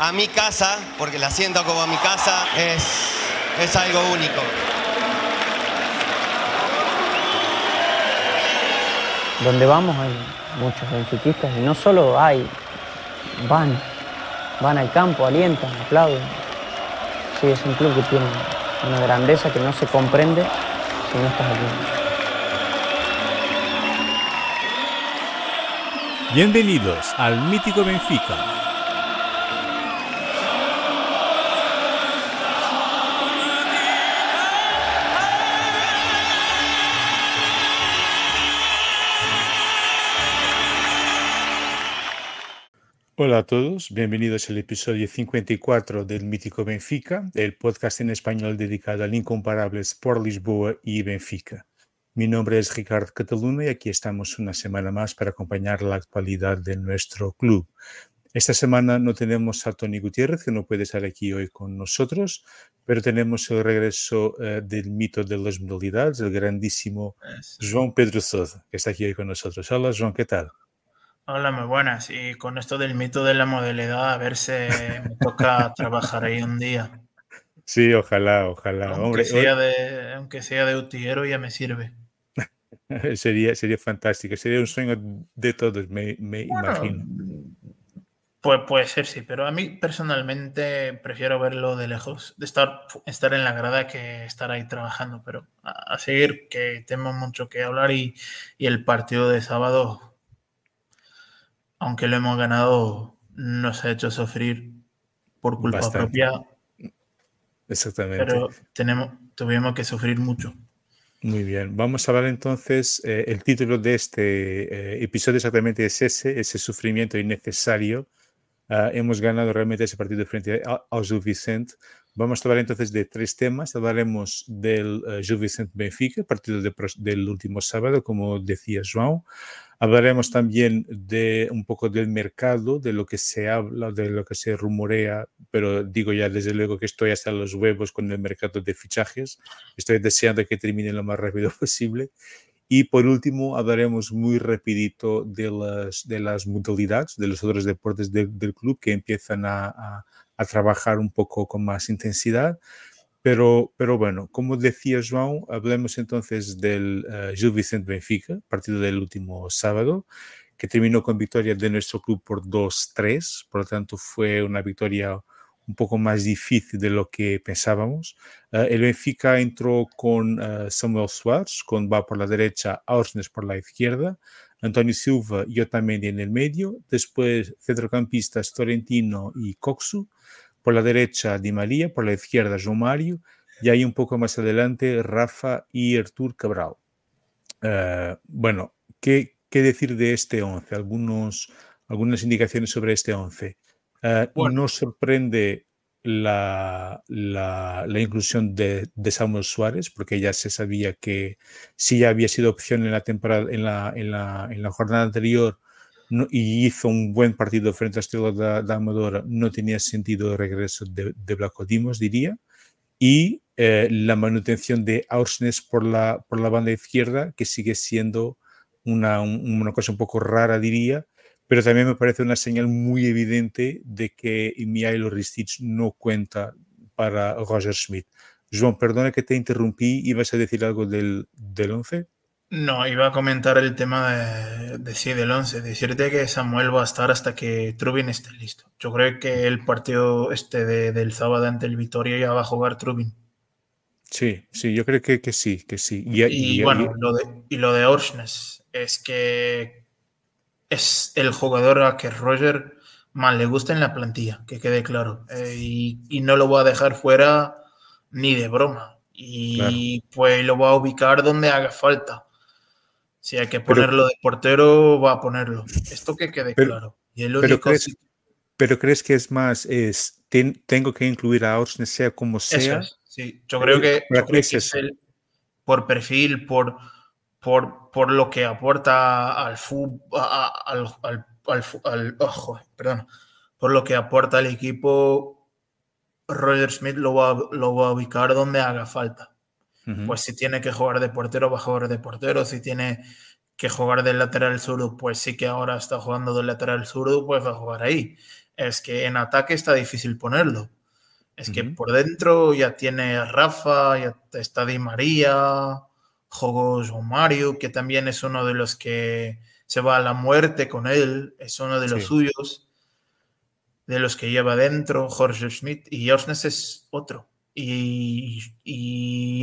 a mi casa, porque la siento como mi casa, es, es algo único. Donde vamos hay muchos benfiquistas y no solo hay, van, van al campo, alientan, aplauden. Sí, es un club que tiene una grandeza que no se comprende si no estás aquí. Bienvenidos al mítico Benfica Hola a todos, bienvenidos al episodio 54 del Mítico Benfica, el podcast en español dedicado al incomparable Sport Lisboa y Benfica. Mi nombre es Ricardo Cataluna y aquí estamos una semana más para acompañar la actualidad de nuestro club. Esta semana no tenemos a Tony Gutiérrez, que no puede estar aquí hoy con nosotros, pero tenemos el regreso eh, del mito de las modalidades, el grandísimo João Pedro Sousa, que está aquí hoy con nosotros. Hola, João, ¿qué tal? Hola, muy buenas. Y con esto del mito de la modalidad, a ver si me toca trabajar ahí un día. Sí, ojalá, ojalá. Aunque, sea, de, aunque sea de utillero ya me sirve. sería, sería fantástico, sería un sueño de todos, me, imagino. Pues puede ser, sí, pero a mí personalmente prefiero verlo de lejos, de estar, estar en la grada que estar ahí trabajando, pero a, seguir, que tenemos mucho que hablar y, y el partido de sábado aunque lo hemos ganado, nos ha hecho sufrir por culpa propia. Exactamente. Pero tenemos, tuvimos que sufrir mucho. Muy bien, vamos a hablar entonces, eh, el título de este eh, episodio exactamente es ese, ese sufrimiento innecesario. Ah, hemos ganado realmente ese partido frente al Gil Vicente. Vamos a hablar entonces de tres temas. Hablaremos del uh, Gil Vicente Benfica, partido del último sábado, como decía João. Hablaremos también de un poco del mercado, de lo que se habla, de lo que se rumorea, pero digo ya desde luego que estoy hasta los huevos con el mercado de fichajes. Estoy deseando que termine lo más rápido posible. Y por último, hablaremos muy rapidito de las, de las modalidades, de los otros deportes del club que empiezan a, a trabajar un poco con más intensidad. Pero, pero bueno, como decía João, hablemos entonces del uh, Gil Vicente Benfica, partido del último sábado, que terminó con victoria de nuestro club por 2-3, por lo tanto fue una victoria un poco más difícil de lo que pensábamos. Uh, el Benfica entró con uh, Samuel Suárez, con va por la derecha, Ausnes por la izquierda, Antonio Silva y Otamendi en el medio, después centrocampistas Torrentino y Coxu, por la derecha Di María, por la izquierda João Mario y ahí un poco más adelante Rafa y Artur Cabral. Uh, bueno, ¿qué, ¿qué, decir de este 11? Algunos, algunas indicaciones sobre este 11. Uh, eh, bueno. Nos sorprende la, la, la inclusión de, de, Samuel Suárez, porque ya se sabía que si ya había sido opción en la temporada, en la, en la, en la jornada anterior, y hizo un buen partido frente a Estrela da, Amadora, no tenía sentido el regreso de, de Blanco diría. Y eh, la manutención de Aursnes por la, por la banda izquierda, que sigue siendo una, una cosa un poco rara, diría, pero también me parece una señal muy evidente de que Mihailo Ristic no cuenta para Roger Schmidt. Joan, perdona que te interrumpí, ¿ibas a decir algo del, del 11? No, iba a comentar el tema de, de sí, del 11. Decirte que Samuel va a estar hasta que Trubin esté listo. Yo creo que el partido este de, del sábado ante el Vitoria ya va a jugar Trubin. Sí, sí, yo creo que, que sí, que sí. Y, bueno, Lo de, y lo de Orsnes es que es el jugador a que Roger más le gusta en la plantilla, que quede claro. Eh, y, no lo voy a dejar fuera ni de broma. Y pues lo voy a ubicar donde haga falta. Si hay que ponerlo de portero, va a ponerlo. Esto que quede claro. Y el único pero, crees, pero, crees, que es más, es tengo que incluir a Orsnes sea como sea. sí, yo creo que, es el, por perfil, por, por, por lo que aporta al fútbol, al, al, al, perdón, por lo que aporta al equipo, Roger Smith lo va, lo va a ubicar donde haga falta. Pues si tiene que jugar de portero, va a jugar de portero. Si tiene que jugar del lateral zurdo, pues sí que ahora está jugando del lateral zurdo, pues va a jugar ahí. Es que en ataque está difícil ponerlo. Es que por dentro ya tiene Rafa, ya está Di María, Jogos o Mario, que también es uno de los que se va a la muerte con él, es uno de los suyos, de los que lleva dentro, Jorge Schmidt, y Orsnes es otro. Y, y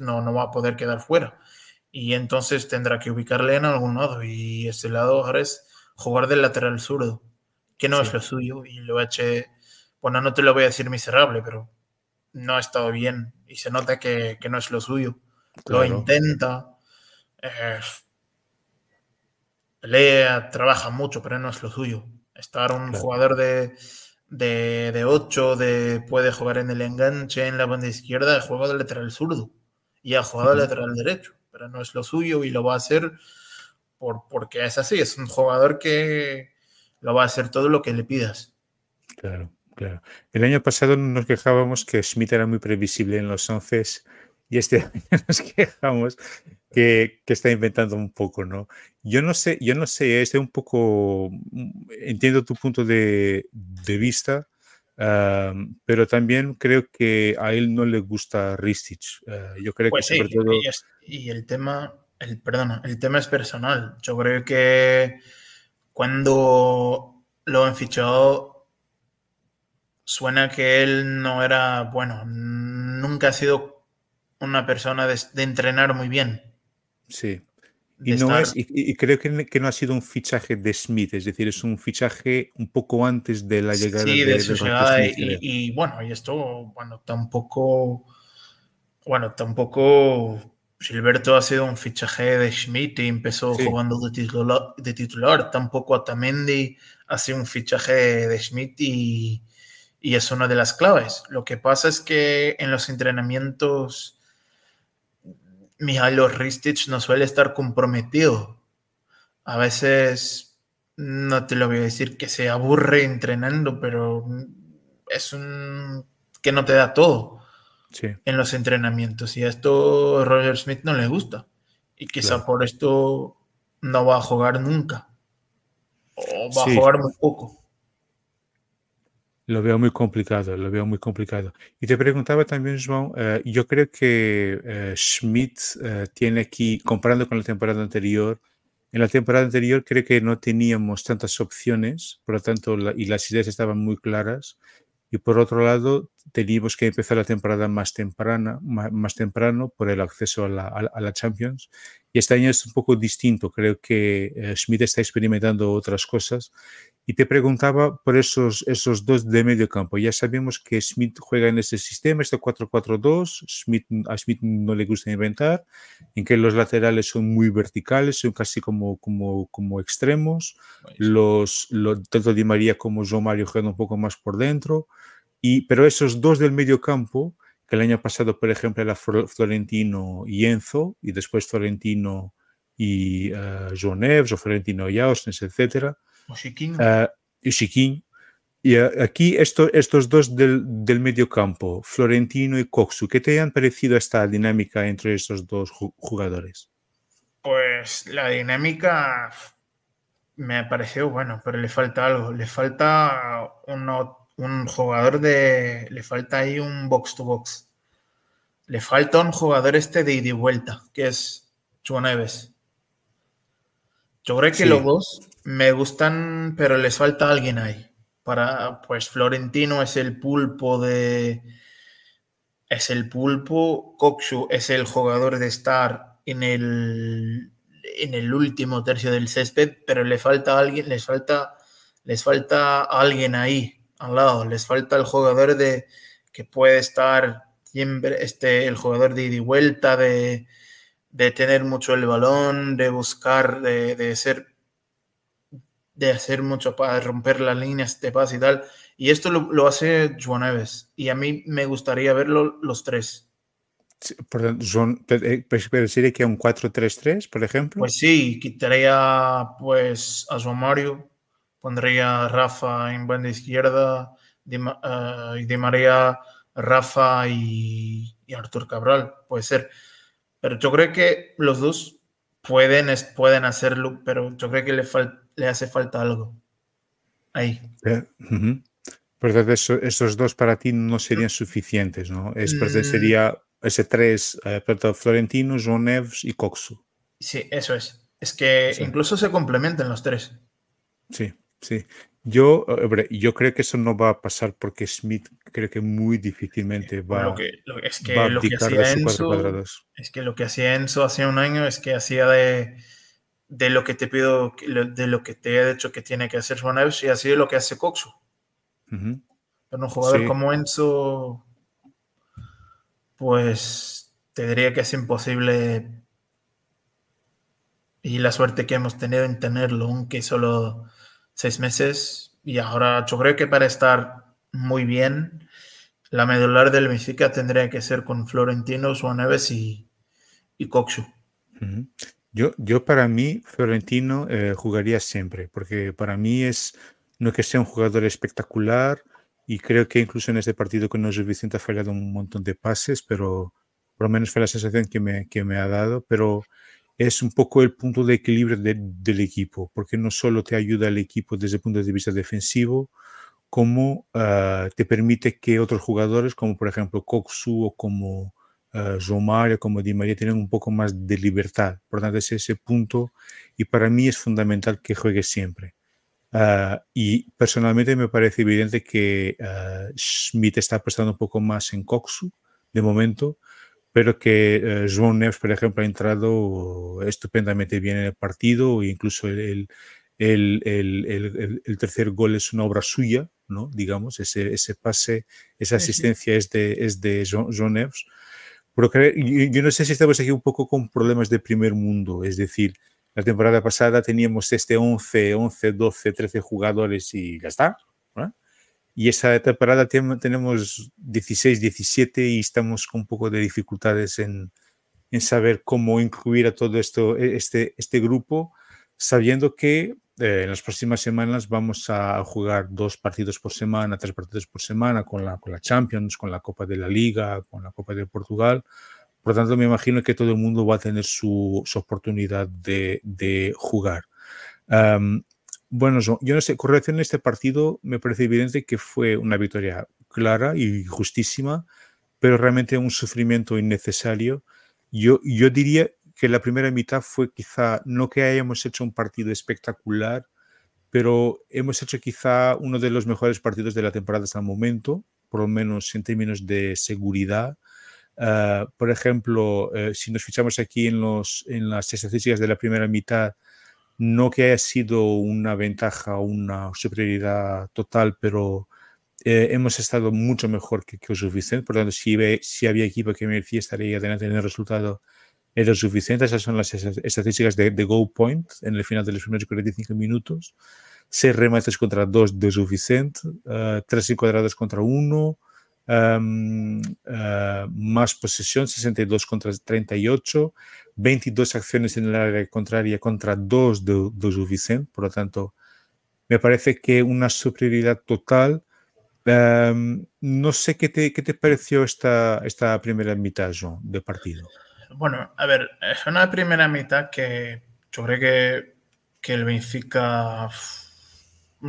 no, no va a poder quedar fuera. Y entonces tendrá que ubicarle en algún lado. Y ese lado ahora es jugar del lateral zurdo, que no es lo suyo. Y lo eché, bueno, no te lo voy a decir miserable, pero no ha estado bien. Y se nota que, que no es lo suyo lo intenta, eh, pelea, trabaja mucho, pero no es lo suyo. Estar un jugador de, de, 8, de, puede jugar en el enganche, en la banda izquierda, juega de lateral zurdo y ha jugado de lateral derecho, pero no es lo suyo y lo va a hacer por, porque es así, es un jugador que lo va a hacer todo lo que le pidas. Claro, claro. El año pasado nos quejábamos que Schmidt era muy previsible en los 11 y este año nos quejamos que, que, está inventando un poco, ¿no? Yo no sé, yo no sé, este un poco, mm, entiendo tu punto de, de vista, uh, pero también creo que a él no le gusta Ristich. Uh, yo creo pues que sobre sí, todo... Y, es, y, el tema, el, perdona, el tema es personal. Yo creo que cuando lo han fichado, suena que él no era, bueno, nunca ha sido una persona de, entrenar muy bien. Sí. Y, no es, y, creo que, que, no ha sido un fichaje de Smith, es decir, es un fichaje un poco antes de la llegada sí, de, su llegada. Y, bueno, y esto, bueno, tampoco, bueno, tampoco Gilberto ha sido un fichaje de Schmidt y empezó jugando de titular, de titular. Tampoco Atamendi ha sido un fichaje de Schmidt y, y es una de las claves. Lo que pasa es que en los entrenamientos Mijailo Ristich no suele estar comprometido. A veces, no te lo voy a decir que se aburre entrenando, pero es un que no te da todo en los entrenamientos. Y a esto Roger Smith no le gusta. Y quizá por esto no va a jugar nunca. O va a jugar muy poco. Lo veo muy complicado, lo veo muy complicado. Y te preguntaba también, João, eh, yo creo que eh, Schmidt eh, tiene aquí, comparando con la temporada anterior, en la temporada anterior creo que no teníamos tantas opciones, por lo tanto, y las ideas estaban muy claras. Y por otro lado, teníamos que empezar la temporada más temprana, más, temprano por el acceso a la, a la, Champions. Y este año es un poco distinto. Creo que Schmidt está experimentando otras cosas y te preguntaba por esos, esos dos de medio campo. Ya sabemos que Smith juega en ese sistema, este 4-4-2. Smith, a Smith no le gusta inventar, en que los laterales son muy verticales, son casi como, como, como extremos. Los, los, tanto Di María como João Mario juegan un poco más por dentro. Y, pero esos dos del medio campo, que el año pasado, por ejemplo, era Florentino y Enzo, y después Florentino y uh, João Neves, o Florentino y o Chiquinho. Uh, y uh, aquí esto, estos dos del, del medio campo, Florentino y Coxu, ¿qué te han parecido esta dinámica entre estos dos jugadores? Pues la dinámica me ha parecido bueno, pero le falta algo. Le falta uno, un jugador de. Le falta ahí un box to box. Le falta un jugador este de ida y vuelta, que es Chuaneves. Yo creo que sí. los dos me gustan, pero les falta alguien ahí. Para, pues Florentino es el pulpo de, es el pulpo, Kokshu es el jugador de estar en el, en el último tercio del césped, pero le falta alguien, les falta, les falta alguien ahí al lado, les falta el jugador de que puede estar siempre, este, el jugador de ida y vuelta, de, de tener mucho el balón, de buscar, de, de ser de hacer mucho para romper las líneas de paz y tal. Y esto lo, hace Juan Neves. Y a mí me gustaría verlo los tres. Sí, por son, eh, pues, pero que un 4-3-3, por ejemplo. Pues sí, quitaría pues a Juan Mario, pondría a Rafa en banda izquierda, de, uh, y de María, Rafa y, y, Artur Cabral, puede ser. Pero yo creo que los dos pueden, pueden hacerlo, pero yo creo que le falta le hace falta algo. Ahí. Eh, Pero esos dos para ti no serían suficientes, ¿no? Es, mm. Sería ese tres, eh, Florentino, João Neves y Coxu. Sí, eso es. Es que incluso se complementan los tres. Sí, sí. Yo, yo creo que eso no va a pasar porque Smith creo que muy difícilmente va, lo que, es que lo que hacía Enzo, Es que lo que hacía Enzo hace un año es que hacía de de lo que te pido, de lo que te he dicho que tiene que hacer Juan y así es lo que hace Coxo. Pero un jugador como Enzo, pues te diría que es imposible. Y la suerte que hemos tenido en tenerlo, aunque solo seis meses. Y ahora yo creo que para estar muy bien, la medular del Benfica tendría que ser con Florentino, Juan Neves y, y Coxo. Yo, yo para mí, Florentino eh, jugaría siempre, porque para mí es, no que sea un jugador espectacular, y creo que incluso en este partido con los Vicente ha fallado un montón de pases, pero por lo menos fue la sensación que me, que me ha dado, pero es un poco el punto de equilibrio del equipo, porque no solo te ayuda al equipo desde el punto de vista defensivo, como uh, te permite que otros jugadores, como por ejemplo Coxu o como uh, como Di María tienen un poco más de libertad. Por tanto, es ese punto y para mí es fundamental que juegue siempre. Uh, y personalmente me parece evidente que Schmidt está apostando un poco más en Coxu de momento, pero que uh, João Neves, por ejemplo, ha entrado estupendamente bien en el partido e incluso el, el, el, el, tercer gol es una obra suya, ¿no? digamos, ese, ese pase, esa asistencia es de, es de João Neves. Pero yo no sé si estamos aquí un poco con problemas de primer mundo, es decir, la temporada pasada teníamos este 11, 11, 12, 13 jugadores y ya está. Y esa temporada tenemos 16, 17 y estamos con un poco de dificultades en, en saber cómo incluir a todo esto, e, este, este grupo, sabiendo que eh, en las próximas semanas vamos a jugar dos partidos por semana, tres partidos por semana con la, con la Champions, con la Copa de la Liga, con la Copa de Portugal. Por lo tanto, me imagino que todo el mundo va a tener su, su oportunidad de, de jugar. Um, bueno, yo no sé, con relación a este partido, me parece evidente que fue una victoria clara y justísima, pero realmente un sufrimiento innecesario. Yo, yo diría que la primera mitad fue quizá, no que hayamos hecho un partido espectacular, pero hemos hecho quizá uno de los mejores partidos de la temporada hasta el momento, por lo menos en términos de seguridad. Uh, por ejemplo, uh, si nos fichamos aquí en, los, en las estadísticas de la primera mitad, no que haya sido una ventaja o una superioridad total, pero eh, hemos estado mucho mejor que, que suficiente. Por lo tanto, si, si había equipo que merecía estaría adelante en el resultado, era suficiente. Esas son las estadísticas de, de Go Point en el final de los primeros 45 minutos. Seis remates contra dos de suficiente, uh, tres encuadrados contra uno, um, uh, más posesión, 62 contra 38, 22 acciones en el área contraria contra dos de, de suficiente. Por lo tanto, me parece que una superioridad total. Um, no sé qué te, qué te pareció esta, esta primera mitad, John, de partido. Bueno, a ver, es una primera mitad que yo creo que, que el Benfica ha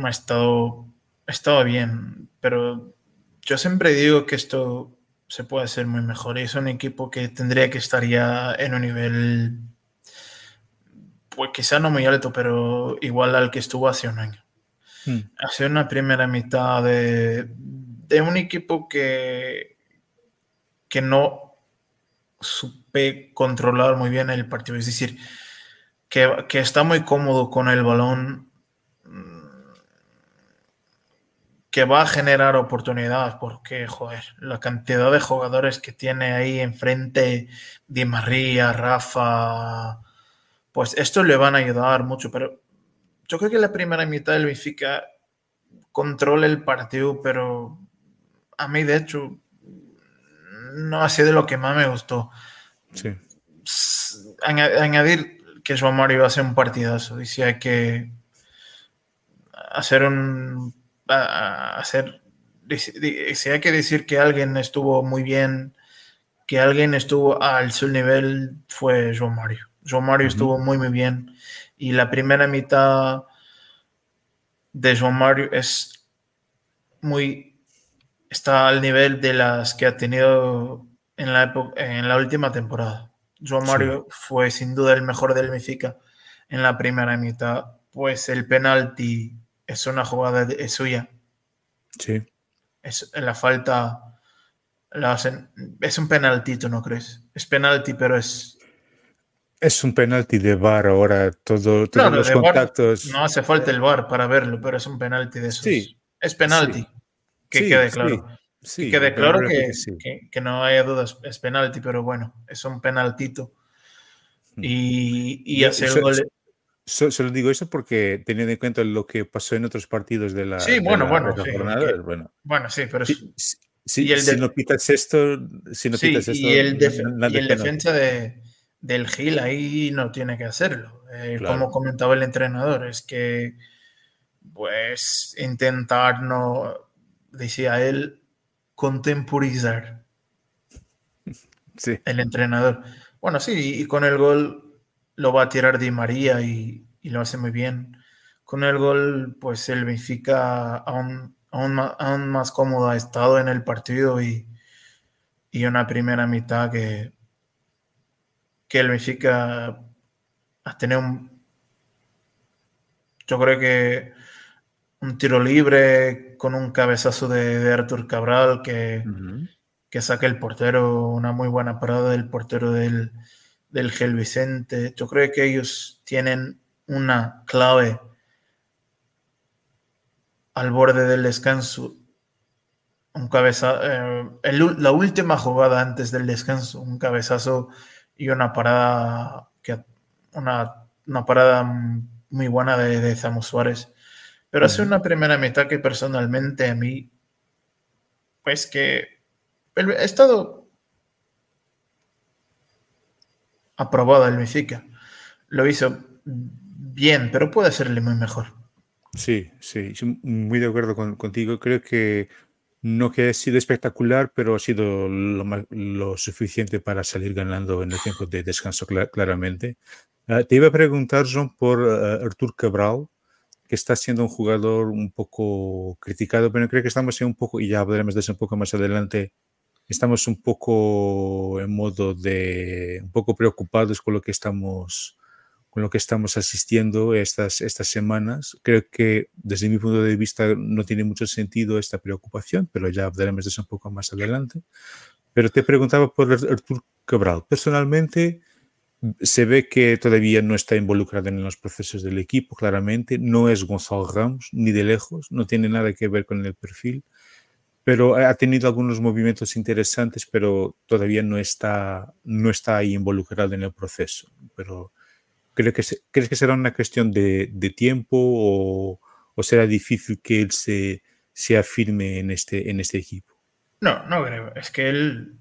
estado, ha estado bien, pero yo siempre digo que esto se puede hacer muy mejor es un equipo que tendría que estar ya en un nivel, pues quizá no muy alto, pero igual al que estuvo hace un año. Hmm. Hace una primera mitad de, de un equipo que, que no supe controlar muy bien el partido. Es decir, que, que está muy cómodo con el balón, mm, que va a generar oportunidades, porque, joder, la cantidad de jugadores que tiene ahí enfrente, Di María, Rafa, pues esto le van a ayudar mucho, pero yo creo que la primera mitad del Benfica controla el partido, pero a mí, de hecho, no ha sido lo que más me gustó. Sí. Añadir que João Mario hace un partidazo hay que hacer un hacer si hay que decir que alguien estuvo muy bien que alguien estuvo al su nivel fue João Mario João Mario estuvo muy muy bien. Y la primera mitad de João Mario es muy está al nivel de las que ha tenido en la, en la última temporada. João Mario fue sin duda el mejor del Benfica en la primera mitad, pues el penalti es una jugada de, es suya. Sí. Es la falta la hacen, es un penalti, ¿tú no crees? Es penalti, pero es es un penalti de VAR ahora, todo, todos los contactos. no hace falta el VAR para verlo, pero es un penalti de esos. Sí. Es penalti, que quede claro. Sí, que quede claro que, que, que, no haya dudas, es penalti, pero bueno, es un penaltito. Hmm. Y, y hacer so, gol. So, solo digo eso porque teniendo en cuenta lo que pasó en otros partidos de la, sí, bueno, la, bueno, de la sí, jornada, que, bueno. bueno, sí, pero si, si, si, si no pitas esto, si no sí, pitas esto, y el, def y el defensa de, del Gil ahí no tiene que hacerlo. Eh, Claro. Como comentaba el entrenador, es que pues intentar no, decía él, contemporizar Sí, el entrenador. Bueno, sí, y con el gol lo va a tirar Di María y, y lo hace muy bien. Con el gol, pues el Benfica aún, aún, más, aún más cómodo ha estado en el partido y, y una primera mitad que, que el Benfica ha tenido un, yo creo que un tiro libre con un cabezazo de, de Artur Cabral que, Ujú. que saca el portero, una muy buena parada del portero del, del Gel Vicente. Yo creo que ellos tienen una clave al borde del descanso. Un cabeza, eh, el- la última jugada antes del descanso, un cabezazo y una parada que una, una parada muy buena de, de Samu Suárez. Pero hace una primera mitad que personalmente a mí, pues que he estado aprobado el Benfica. Lo hizo bien, pero puede hacerle muy mejor. Sí, sí, muy de acuerdo con- contigo. Creo que no que ha sido espectacular, pero ha sido lo, suficiente para salir ganando en el tiempo de descanso, cla- claramente. Ah, te iba a preguntar, John, por ah, Artur Cabral, que está siendo un jugador un poco criticado, pero creo que estamos en un poco, y ya hablaremos de un poco más adelante, estamos un poco en modo de, un poco preocupados con lo que estamos con lo que estamos asistiendo estas, estas semanas. Creo que desde mi punto de vista no tiene mucho sentido esta preocupación, pero ya hablaremos de eso un poco más adelante. Pero te preguntaba por Artur Cabral. Personalmente, se ve que todavía no está involucrado en los procesos del equipo, claramente. No es Gonzalo Ramos, ni de lejos, no tiene nada que ver con el perfil, pero ha tenido algunos movimientos interesantes, pero todavía no está, no está ahí involucrado en el proceso. Pero creo que se, ¿crees que será una cuestión de, de tiempo o, o, será difícil que él se, se afirme en este, en este equipo? No, no creo. Es que él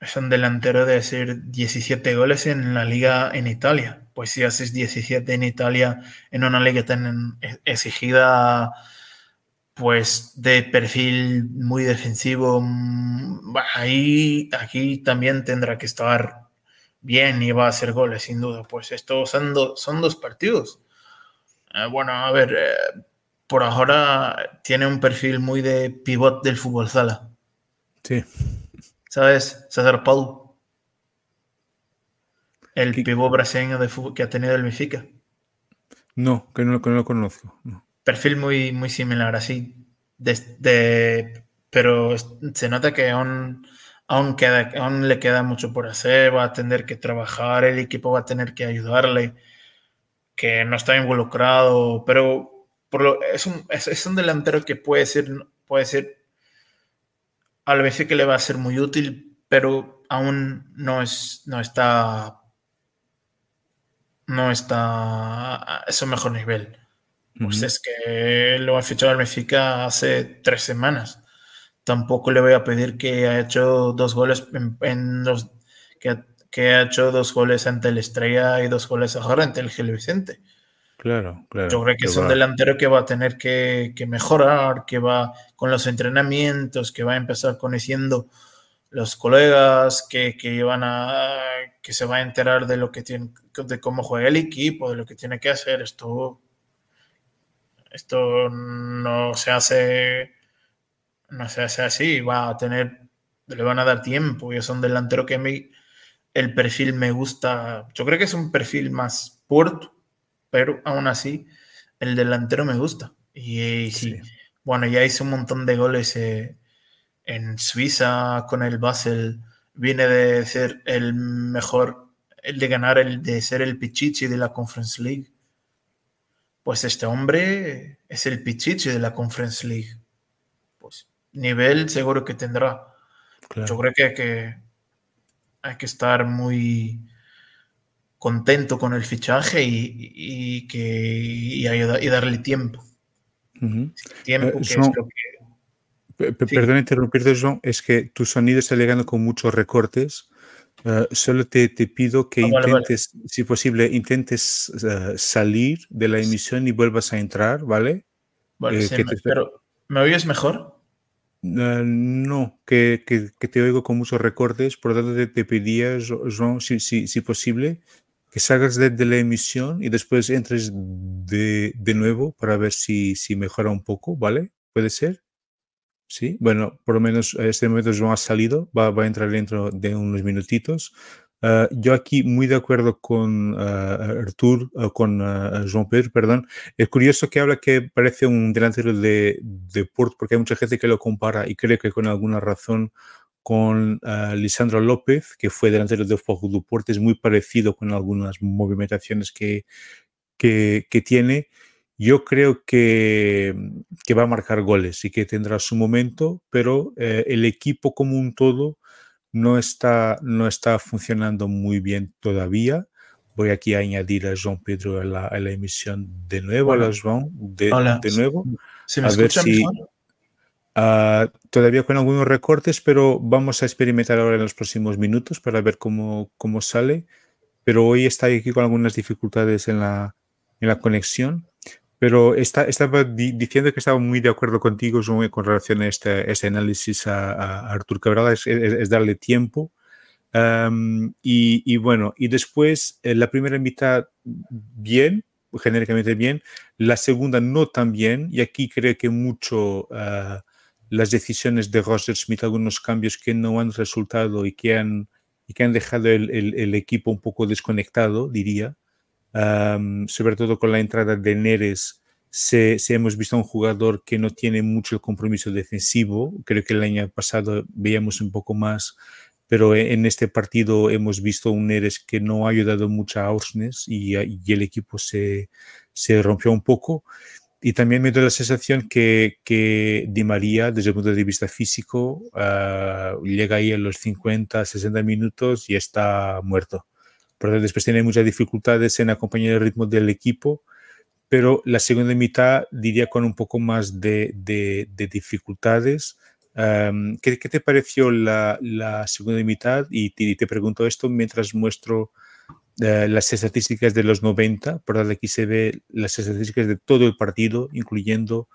es un delantero de hacer 17 goles en la liga en Italia. Pues si haces 17 en Italia, en una liga tan exigida, pues de perfil muy defensivo, ahí aquí también tendrá que estar bien y va a hacer goles, sin duda. Pues estos son, do, son dos partidos. Eh, bueno, a ver, eh, por ahora tiene un perfil muy de pivot del fútbol sala. Sí. ¿Sabes? César Paulo. El pivot brasileño de fútbol que ha tenido el Benfica. No, que no, que no lo conozco. No. Perfil muy, muy similar, así. De, pero se nota que aún, aún, le queda mucho por hacer, va a tener que trabajar, el equipo va a tener que ayudarle, que no está involucrado, pero es, un, es, un delantero que puede ser, puede ser, a la vez que le va a ser muy útil, pero aún no, es, no está no está a su mejor nivel. Pues es que lo ha fichado el Mexica hace tres semanas. Tampoco le voy a pedir que ha hecho dos goles en, los que, que, ha hecho dos goles ante el Estrella y dos goles ahora ante el Gil Vicente. Claro, claro. Yo creo que, es un delantero que va a tener que, que, mejorar, que va con los entrenamientos, que va a empezar conociendo los colegas, que, que van a que se va a enterar de lo que tiene, de cómo juega el equipo, de lo que tiene que hacer. Esto esto no se hace, no se hace así, va a tener, le van a dar tiempo y es un delantero que a mí el perfil me gusta, yo creo que es un perfil más puerto, pero aún así el delantero me gusta. Y, sí. bueno, ya hizo un montón de goles eh, en Suiza con el Basel, viene de ser el mejor, el de ganar, el de ser el Pichichi de la Conference League pues este hombre es el pichichi de la Conference League. Pues nivel seguro que tendrá. Yo creo que hay, que hay que estar muy contento con el fichaje y, que, y, y darle tiempo. Tiempo, que Perdón interrumpirte, John, es que tu sonido está llegando con muchos recortes. Eh, solo te, te, pido que ah, intentes, si posible, intentes uh, salir de la emisión y vuelvas a entrar, ¿vale? Vale, eh, sí, te... pero ¿me oyes mejor? Uh, no, que, que, que, te oigo con muchos recortes, por lo tanto te, te pedía, Jean, si, si, si, posible, que salgas de, de, la emisión y después entres de, de nuevo para ver si, si mejora un poco, ¿vale? ¿Puede ser? Sí, bueno, por lo menos en este momento no ha salido, va, va, a entrar dentro de unos minutitos. Uh, yo aquí muy de acuerdo con uh, Artur, uh, con Jean-Pierre, perdón. Es curioso que habla que parece un delantero de, de Port, porque hay mucha gente que lo compara y cree que con alguna razón con Lisandro López, que fue delantero de Fogo do Porto, es muy parecido con algunas movimentaciones que, que, que tiene. Yo creo que, que, va a marcar goles y que tendrá su momento, pero eh, el equipo como un todo no está, no está funcionando muy bien todavía. Voy aquí a añadir a João Pedro a la, a la emisión de nuevo, Hola. a João, de, Hola. de nuevo. ¿Se me a ver si, uh, todavía con algunos recortes, pero vamos a experimentar ahora en los próximos minutos para ver cómo, cómo sale. Pero hoy está aquí con algunas dificultades en la, en la conexión. Pero está, estaba di diciendo que estaba muy de acuerdo contigo con relación a este, este análisis a, a, Artur Cabral, es, es, es darle tiempo. Um, y, y, bueno, y después eh, la primera mitad bien, genéricamente bien, la segunda no tan bien, y aquí creo que mucho uh, las decisiones de Roger Smith, algunos cambios que no han resultado y que han, y que han dejado el, el, el equipo un poco desconectado, diría. Sobre todo con la entrada de Neres, se, hemos visto un jugador que no tiene mucho el compromiso defensivo. Creo que el año pasado veíamos un poco más, pero e, en este partido hemos visto un Neres que no ha ayudado mucho a Orsnes y, el equipo se, rompió un poco. Y también me da la sensación que, que Di María, desde el punto de vista físico, uh, llega ahí a los 50, 60 minutos y está muerto pero después tiene muchas dificultades en acompañar el ritmo del equipo, pero la segunda mitad diría con un poco más de, de, de dificultades. Um, ¿qué, ¿qué, te pareció la, la segunda mitad? Y te, te, pregunto esto mientras muestro uh, las estadísticas de los 90, por aquí se ve las estadísticas de todo el partido, incluyendo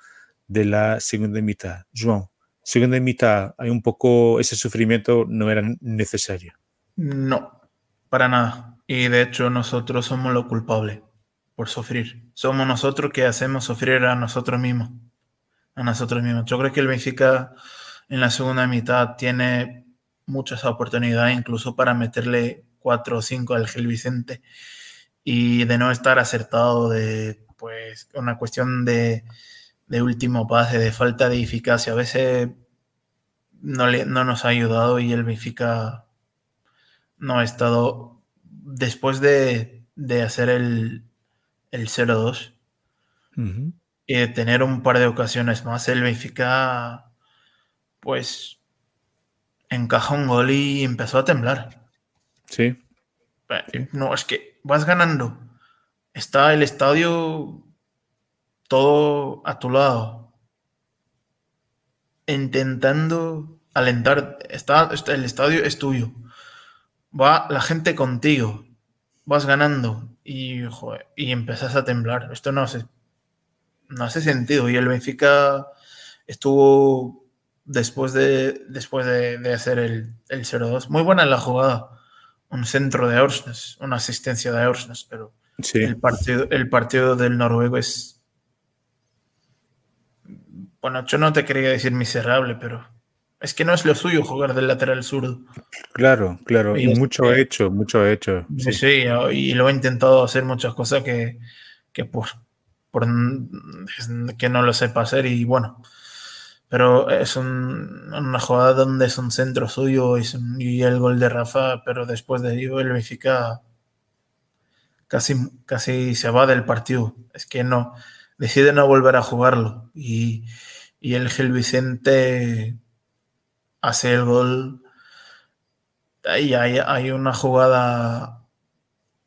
de la segunda mitad. João, segunda mitad, hay un poco, ese sufrimiento no era necesario. No, para nada. Y de hecho nosotros somos lo culpable por sufrir. Somos nosotros que hacemos sufrir a nosotros mismos. A nosotros mismos. Yo creo que el Benfica en la segunda mitad tiene muchas oportunidades, incluso para meterle 4 o 5 al Gil Vicente y de no estar acertado de pues una cuestión de, de último pase, de falta de eficacia. A veces no, le, no nos ha ayudado y el Benfica no ha estado después de, de hacer el, el 0-2 y de tener un par de ocasiones más, el Benfica pues encaja un gol y empezó a temblar. Sí. No, es que vas ganando. Está el estadio todo a tu lado. Intentando alentar. Está, el estadio es tuyo. Va la gente contigo. Vas ganando. Y, y empezás a temblar. Esto no hace, no hace sentido. Y el Benfica estuvo después de, después de, hacer el, el 0-2. Muy buena la jugada. Un centro de Orsnes, una asistencia de Orsnes, pero el, partido, el partido del noruego es. Bueno, yo no te quería decir miserable, pero es que no es lo suyo jugar del lateral zurdo. Claro, claro. Y, mucho hecho, mucho hecho. Sí. sí, y lo he intentado hacer muchas cosas que, que por, por que no lo sepa hacer. Y bueno, pero es una jugada donde es un centro suyo y, el gol de Rafa, pero después de ello el Benfica casi, casi se va del partido. Es que no, decide no volver a jugarlo y, el Gil Vicente hace el gol. Ahí hay, hay una jugada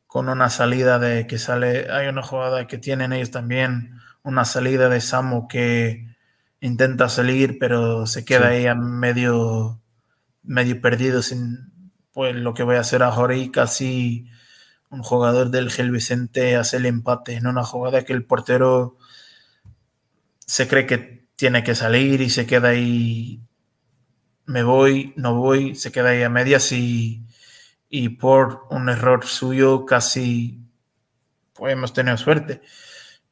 con una salida de que sale, hay una jugada que tienen ellos también, una salida de Samu que intenta salir, pero se queda ahí a medio, medio perdido sin pues lo que voy a hacer ahora y casi un jugador del Gel Vicente hace el empate en una jugada que el portero se cree que tiene que salir y se queda ahí me voy, no voy, se queda ahí a medias y, y por un error suyo casi pues hemos tenido suerte.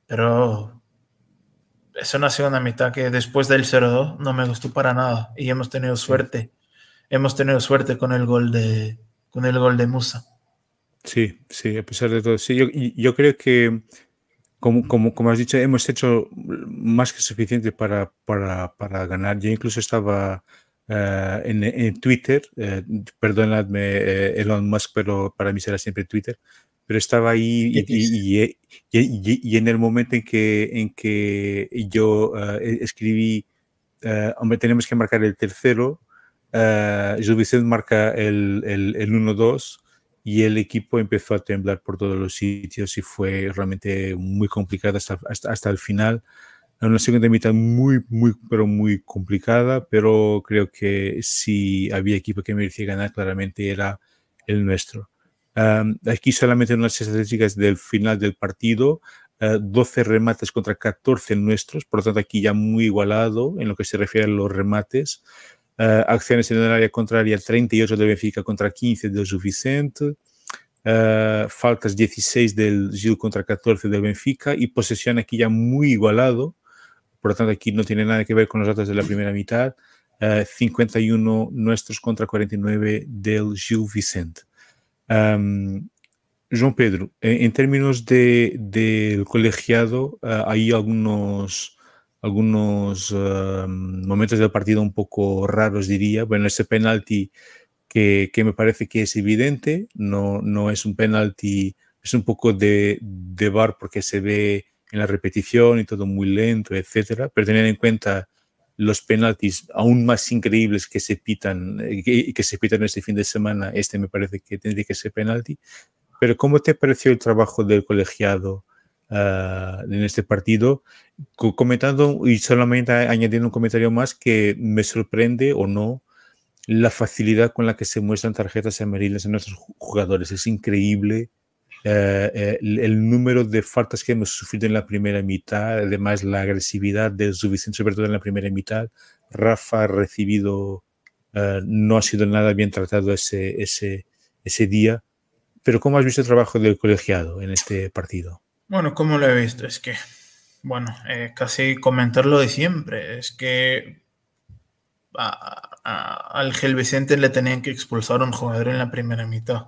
Pero es una segunda mitad que después del 0-2 no me gustó para nada y hemos tenido suerte. Hemos tenido suerte con el gol de, con el gol de Musa. Sí, sí, a pesar de todo. Sí, yo, yo creo que, como, como, como, has dicho, hemos hecho más que suficiente para, para, para ganar. Yo incluso estaba uh, en, en, Twitter, uh, perdonadme uh, Elon Musk, pero para mí será siempre Twitter, pero estaba ahí y, y, y, en el momento en que, en que yo uh, escribí, uh, hombre, tenemos que marcar el tercero, uh, marca el, el, el 1-2 y el equipo empezó a temblar por todos los sitios y fue realmente muy complicado hasta, hasta, hasta el final. Una segunda mitad muy, muy, pero muy complicada, pero creo que si había equipo que merecía ganar, claramente era el nuestro. Um, aquí solamente unas estadísticas del final del partido. Uh, 12 remates contra 14 nuestros, por lo tanto aquí ya muy igualado en lo que se refiere a los remates. Uh, acciones en el área contraria, 38 del Benfica contra 15 del Vicente. Uh, faltas 16 del Gil contra 14 del Benfica y posesión aquí ya muy igualado. Por lo tanto, aquí no tiene nada que ver con los datos de la primera mitad. 51 nuestros contra 49 del Gil Vicente. Um, João Pedro, en, términos de, del colegiado, uh, hay algunos, algunos uh, momentos del partido un poco raros, diría. Bueno, ese penalti que, que, me parece que es evidente, no, no es un penalti, es un poco de, de bar porque se ve en la repetición y todo muy lento, etcétera, pero tener en cuenta los penaltis aún más increíbles que se pitan y que, que, se pitan este fin de semana, este me parece que tendría que ser penalti. Pero ¿cómo te pareció el trabajo del colegiado uh, en este partido? Comentando y solamente añadiendo un comentario más que me sorprende o no la facilidad con la que se muestran tarjetas amarillas en nuestros jugadores. Es increíble eh, eh, el número de faltas que hemos sufrido en la primera mitad, además la agresividad de Vicente, sobre todo en la primera mitad. Rafa ha recibido, eh, no ha sido nada bien tratado ese, ese, ese día. Pero ¿cómo has visto el trabajo del colegiado en este partido? Bueno, ¿cómo lo he visto? Es que, bueno, casi comentarlo de siempre. Es que al Gel Vicente le tenían que expulsar a un jugador en la primera mitad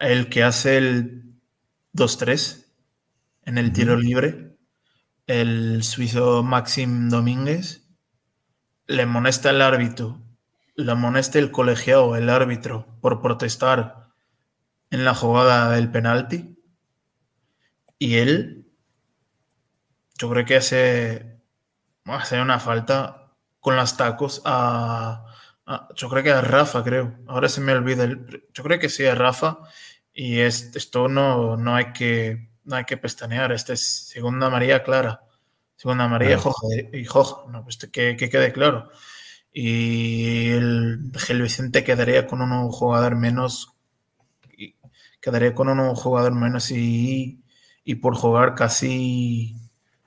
el que hace el 2-3 en el tiro libre, el suizo Maxim Domínguez, le amonesta el árbitro, le amonesta el colegiado, el árbitro, por protestar en la jugada del penalti. Y él, yo creo que hace, hace una falta con los tacos a, yo creo que a Rafa, creo. Ahora se me olvida. El, yo creo que sí, a Rafa. Y esto no, no, hay que, no hay que pestanear. Esta es segunda María clara. Segunda María y Joja. No, pues que, que, quede claro. Y el Gil Vicente quedaría con un jugador menos. Quedaría con un jugador menos y, y por jugar casi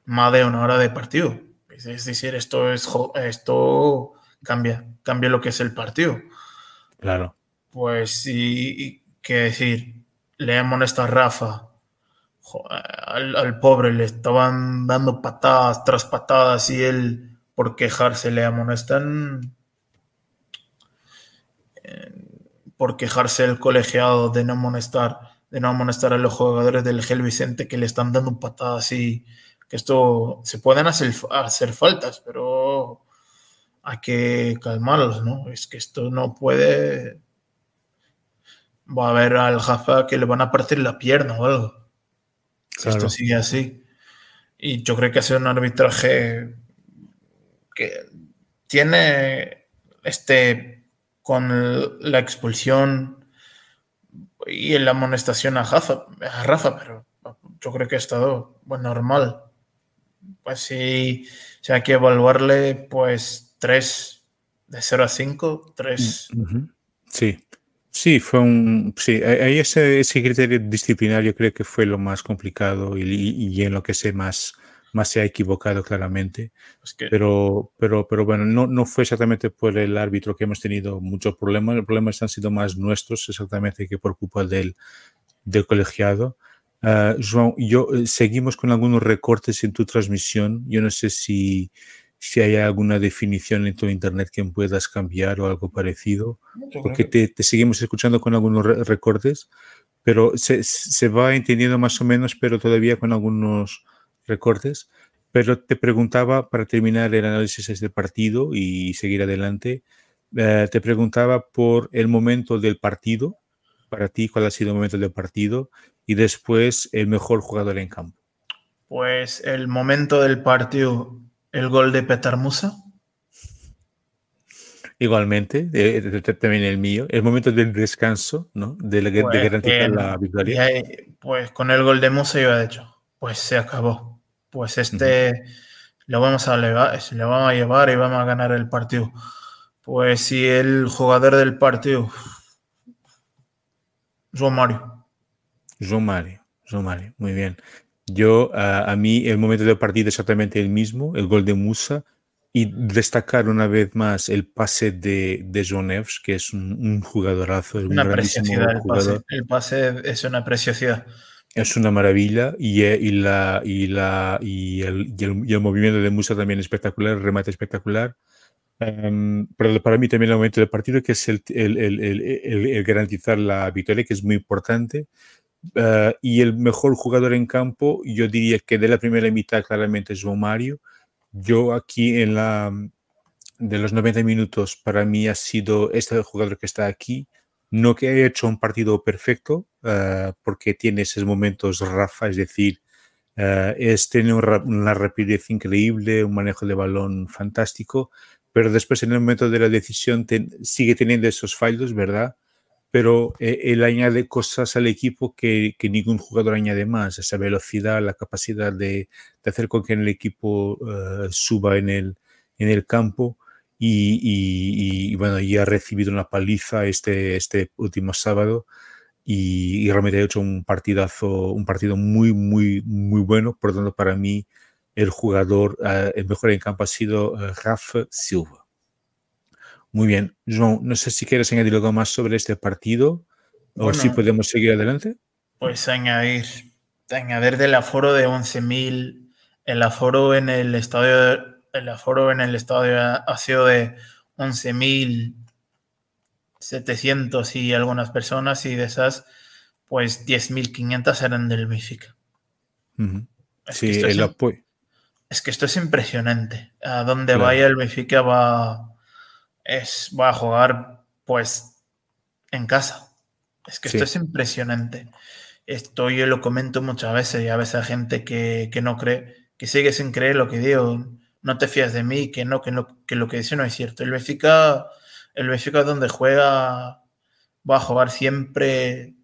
más de una hora de partido. Es decir, esto es esto cambia, cambia lo que es el partido. Claro. Pues sí, qué decir, le amonesta a Rafa. al, pobre le estaban dando patadas tras patadas y él por quejarse le amonestan por quejarse el colegiado de no amonestar de no amonestar a los jugadores del Gel Vicente que le están dando patadas y que esto se pueden hacer, hacer faltas pero hay que calmarlos, ¿no? Es que esto no puede. Va a haber al Jafa que le van a partir la pierna o algo. Si esto sigue así. Y yo creo que ha sido un arbitraje que tiene este con la expulsión y la amonestación a, Jafa, a Rafa, pero yo creo que ha estado bueno, normal. Pues sí, si hay que evaluarle, pues 3 de 0 a 5, 3. Sí. Sí, fue un. Sí, ahí ese, ese, criterio disciplinario creo que fue lo más complicado y, y, en lo que se más, más se ha equivocado claramente. pero, pero, pero bueno, no, no fue exactamente por el árbitro que hemos tenido muchos problemas. Los problemas han sido más nuestros, exactamente, que por culpa del, del colegiado. Uh, João, yo, eh, seguimos con algunos recortes en tu transmisión. Yo no sé si si hay alguna definición en tu internet que puedas cambiar o algo parecido, porque te, seguimos escuchando con algunos recortes, pero se, se, va entendiendo más o menos, pero todavía con algunos recortes. Pero te preguntaba, para terminar el análisis de este partido y seguir adelante, eh, te preguntaba por el momento del partido, para ti, cuál ha sido el momento del partido, y después el mejor jugador en campo. Pues el momento del partido el gol de Petar Musa. Igualmente, también el mío. El momento del descanso, ¿no? De, pues, garantizar la victoria. pues con el gol de Musa yo he dicho, pues se acabó. Pues este lo vamos a llevar, lo vamos a llevar y vamos a ganar el partido. Pues si el jugador del partido, João Mario. João Mario, João Mario, muy bien. Yo, a, mí, el momento del partido es exactamente el mismo, el gol de Musa, y destacar una vez más el pase de, de John Neves, que es un, jugadorazo, una preciosidad, El pase, es una preciosidad. Es una maravilla y, eh, y, la, y, la, y, el, y, el, movimiento de Musa también espectacular, el remate espectacular. Em, pero para mí también el momento del partido, que es el, el, el, garantizar la victoria, que es muy importante. Eh, y el mejor jugador en campo, yo diría que de la primera mitad claramente es Mario. Yo aquí en la de los 90 minutos para mí ha sido este jugador que está aquí. No que haya hecho un partido perfecto, uh, porque tiene esos momentos Rafa, es decir, uh, es, tiene una rapidez increíble, un manejo de balón fantástico, pero después en el momento de la decisión sigue teniendo esos fallos, ¿verdad? Pero eh, él añade cosas al equipo que, que, ningún jugador añade más, esa velocidad, la capacidad de, de hacer con que el equipo uh, suba en el, en el campo y, y, y, bueno, ya ha recibido una paliza este, este último sábado y, y, realmente ha hecho un partidazo, un partido muy, muy, muy bueno, por lo tanto para mí el jugador, uh, el mejor en campo ha sido uh, Rafa Silva. Muy bien. João, no sé si quieres añadir algo más sobre este partido o si podemos seguir adelante. Pues añadir, añadir del aforo de 11.000, el aforo en el estadio, el aforo en el estadio ha sido de 11.700 y algunas personas y de esas, pues 10.500 eran del México. Sí, el apoyo. es que esto es impresionante. A donde vaya el Benfica va, es, va a jugar pues en casa. Es que esto es impresionante. Esto yo lo comento muchas veces y a veces hay gente que, no cree, que sigue sin creer lo que digo. No te fías de mí, que no, que, no, que lo que dice no es cierto. El Benfica, el Benfica donde juega va a jugar siempre.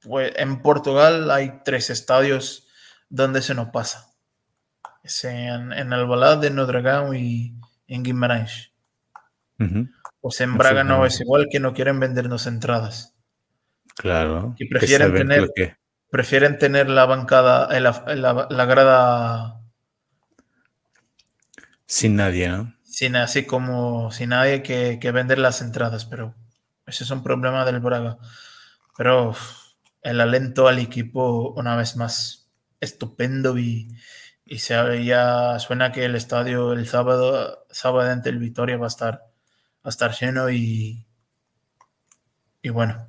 Pues en Portugal hay tres estadios donde se nos pasa. Es en, en Alvalade, de Notre Dame y en Guimarães. Pues en Braga no es igual que no quieren vendernos entradas. Claro. Y prefieren tener, prefieren tener la bancada, eh, la, la, grada. Sin nadie, ¿no? Sin así como sin nadie que, que vender las entradas, pero ese es un problema del Braga. Pero el alento al equipo, una vez más, estupendo y, y se, ya suena que el estadio el sábado, sábado ante el Victoria va a estar, a estar lleno y, y bueno.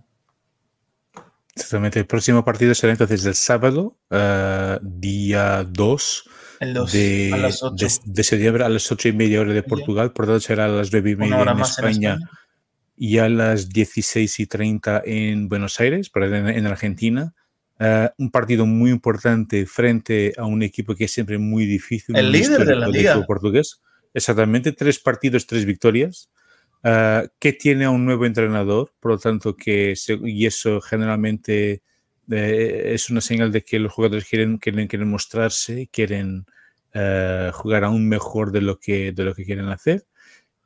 Exactamente, el próximo partido será entonces el sábado, uh, día 2 de, de, de, septiembre a las 8 y media hora de Portugal, por tanto será a las 9 y media en España, en España, y a las 16 y 30 en Buenos Aires, en, en Argentina. Uh, un partido muy importante frente a un equipo que es siempre muy difícil. El líder de la liga. portugués. Exactamente, tres partidos, tres victorias. Uh, que tiene un nuevo entrenador, por lo tanto, que y eso generalmente eh, es una señal de que los jugadores quieren, quieren, quieren mostrarse, quieren uh, jugar aún mejor de lo, que, de lo que quieren hacer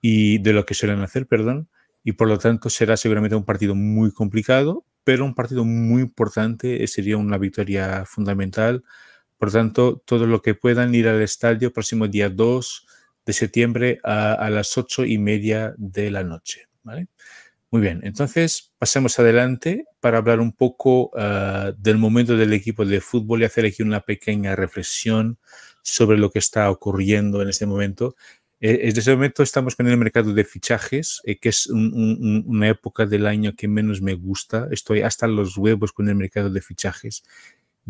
y de lo que suelen hacer, perdón. Y por lo tanto será seguramente un partido muy complicado, pero un partido muy importante, eh, sería una victoria fundamental. Por tanto, todo lo que puedan ir al estadio próximo día 2 de septiembre a, las 8 y media de la noche. ¿vale? Muy bien, entonces pasemos adelante para hablar un poco uh, del momento del equipo de fútbol y hacer aquí una pequeña reflexión sobre lo que está ocurriendo en este momento eh, desde ese momento estamos con el mercado de fichajes, eh, que es una época del año que menos me gusta. Estoy hasta los huevos con el mercado de fichajes.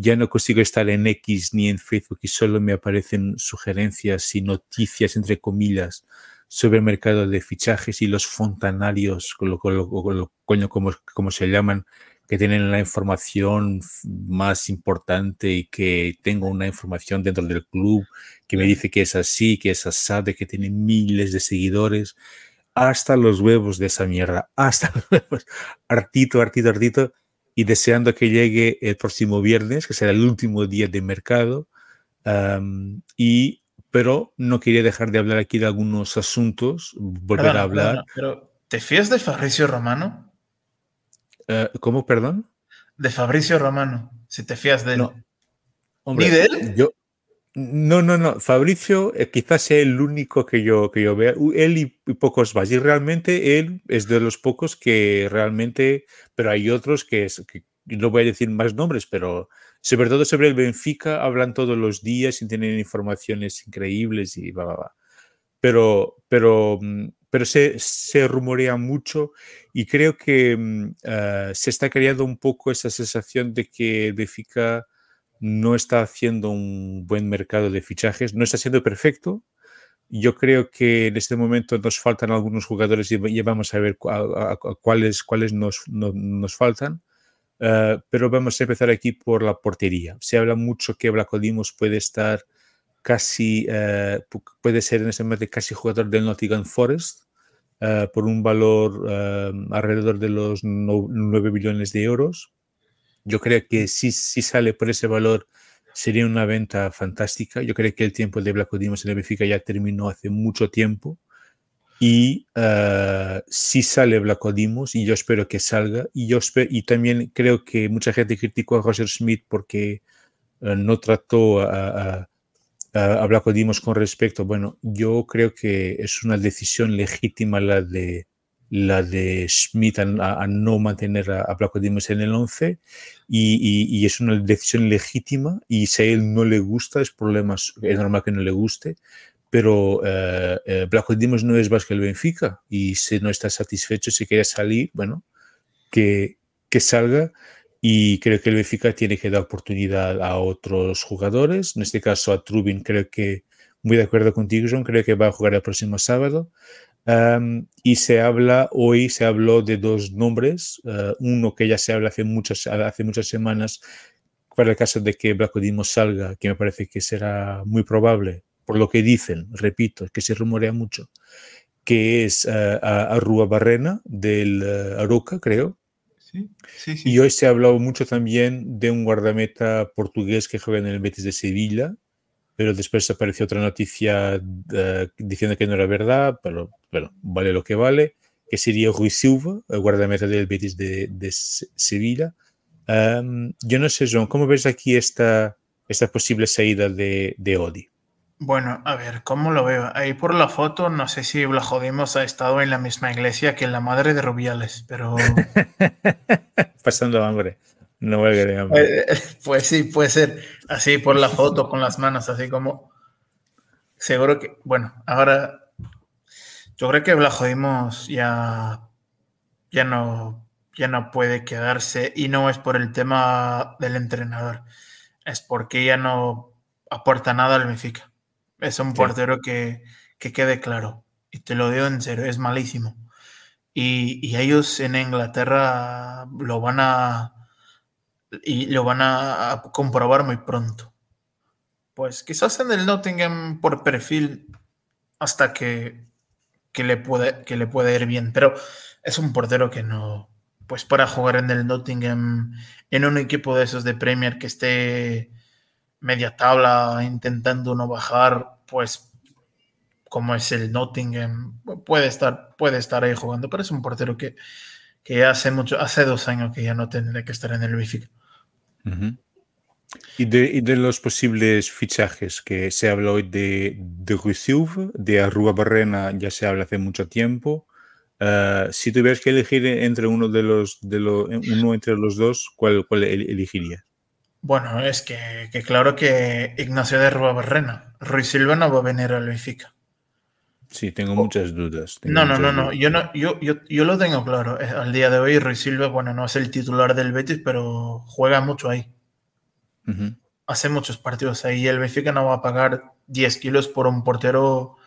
Ya no consigo estar en X ni en Facebook y solo me aparecen sugerencias y noticias, entre comillas, sobre el mercado de fichajes y los fontanarios, con lo, coño como, como se llaman, que tienen la información más importante y que tengo una información dentro del club que me dice que es así, que es asado, que tiene miles de seguidores, hasta los huevos de esa mierda, hasta los huevos, hartito, hartito, hartito, y deseando que llegue el próximo viernes, que será el último día de mercado, y, pero no quería dejar de hablar aquí de algunos asuntos, volver a hablar. pero, ¿te fías de Fabricio Romano? Eh, ¿Cómo, perdón? De Fabricio Romano, si te fías de él. No. ¿Ni de él? Yo, no, no, no. Fabricio eh, quizás sea el único que yo, que yo vea. Él y, pocos más. Y realmente él es de los pocos que realmente, pero hay otros que, no voy a decir más nombres, pero sobre todo sobre el Benfica hablan todos los días y tienen informaciones increíbles y va, va, va. Pero, pero mm, pero se, se, rumorea mucho y creo que uh, se está creando un poco esa sensación de que Benfica no está haciendo un buen mercado de fichajes, no está siendo perfecto. Yo creo que en este momento nos faltan algunos jugadores y, vamos a ver cuáles, cuáles nos, no, nos faltan. Uh, pero vamos a empezar aquí por la portería. Se habla mucho que Blacodimos puede estar casi, uh, puede ser en ese momento casi jugador del Nottingham Forest uh, por un valor alrededor de los 9 billones de euros. Yo creo que si, si sale por ese valor sería una venta fantástica. Yo creo que el tiempo de Odimos en el Benfica ya terminó hace mucho tiempo. Y uh, si sale Odimos, y yo espero que salga, y, yo y también creo que mucha gente criticó a Roger Smith porque uh, no trató a, a, uh, Blacodimos con respecto, bueno, yo creo que es una decisión legítima la de la de Schmidt a, no mantener a, a Blacodimos en el 11 y, es una decisión legítima y si a él no le gusta es problema, es normal que no le guste, pero uh, uh, Blacodimos no es más que el Benfica y si no está satisfecho, si quiere salir, bueno, que, que salga y creo que el Benfica tiene que dar oportunidad a otros jugadores, en este caso a Trubin creo que, muy de acuerdo contigo John, creo que va a jugar el próximo sábado. Y se habla, hoy se habló de dos nombres, uh, uno que ya se habla hace muchas, hace muchas semanas, para el caso de que Blanco Dimos salga, que me parece que será muy probable, por lo que dicen, repito, que se rumorea mucho, que es uh, a, a Rúa Barrena del uh, Aroca, creo, y hoy se ha hablado mucho también de un guardameta portugués que juega en el Betis de Sevilla, pero después apareció otra noticia uh, diciendo que no era verdad, pero bueno, vale lo que vale, que sería Rui Silva, el guardameta del Betis de, de Sevilla. Um, yo no sé, John, ¿cómo ves aquí esta, esta posible salida de, de Odi? Bueno, a ver, ¿cómo lo veo? Ahí por la foto, no sé si Blajodimos ha estado en la misma iglesia que la madre de Rubiales, pero. Pasando hambre. No hambre. Pues, pues, sí, puede ser. Así por la foto, con las manos, así como. Seguro que. Bueno, ahora. Yo creo que Blajodimos ya. Ya no. Ya no puede quedarse. Y no es por el tema del entrenador. Es porque ya no aporta nada al Benfica. Es un portero que, que, quede claro. Y te lo digo en serio, es malísimo. Y, y, ellos en Inglaterra lo van a y lo van a comprobar muy pronto. Pues quizás en el Nottingham por perfil hasta que, que, le puede, que le puede ir bien, pero es un portero que no, pues para jugar en el Nottingham, en un equipo de esos de Premier que esté media tabla intentando no bajar, pues como es el Nottingham, puede estar, puede estar ahí jugando, pero es un portero que, que hace mucho, hace dos años que ya no tendría que estar en el Benfica. ¿Y, de, y de, los posibles fichajes que se habla hoy de, de Ruisiuf, de Arrua Barrena ya se habla hace mucho tiempo. Uh, si tuvieras que elegir entre uno de los, de uno entre los dos, ¿cuál, cuál elegirías? Bueno, es que, que, claro que Ignacio de Barrena, Ruiz Silva no va a venir al Benfica. Sí, tengo muchas dudas. Tengo no, muchas no, no, dudas. no, yo no, yo, yo, yo lo tengo claro. Eh, Al día de hoy, Ruiz Silva, bueno, no es el titular del Betis, pero juega mucho ahí. Uh -huh. Hace muchos partidos ahí. El Benfica no va a pagar 10 kilos por un portero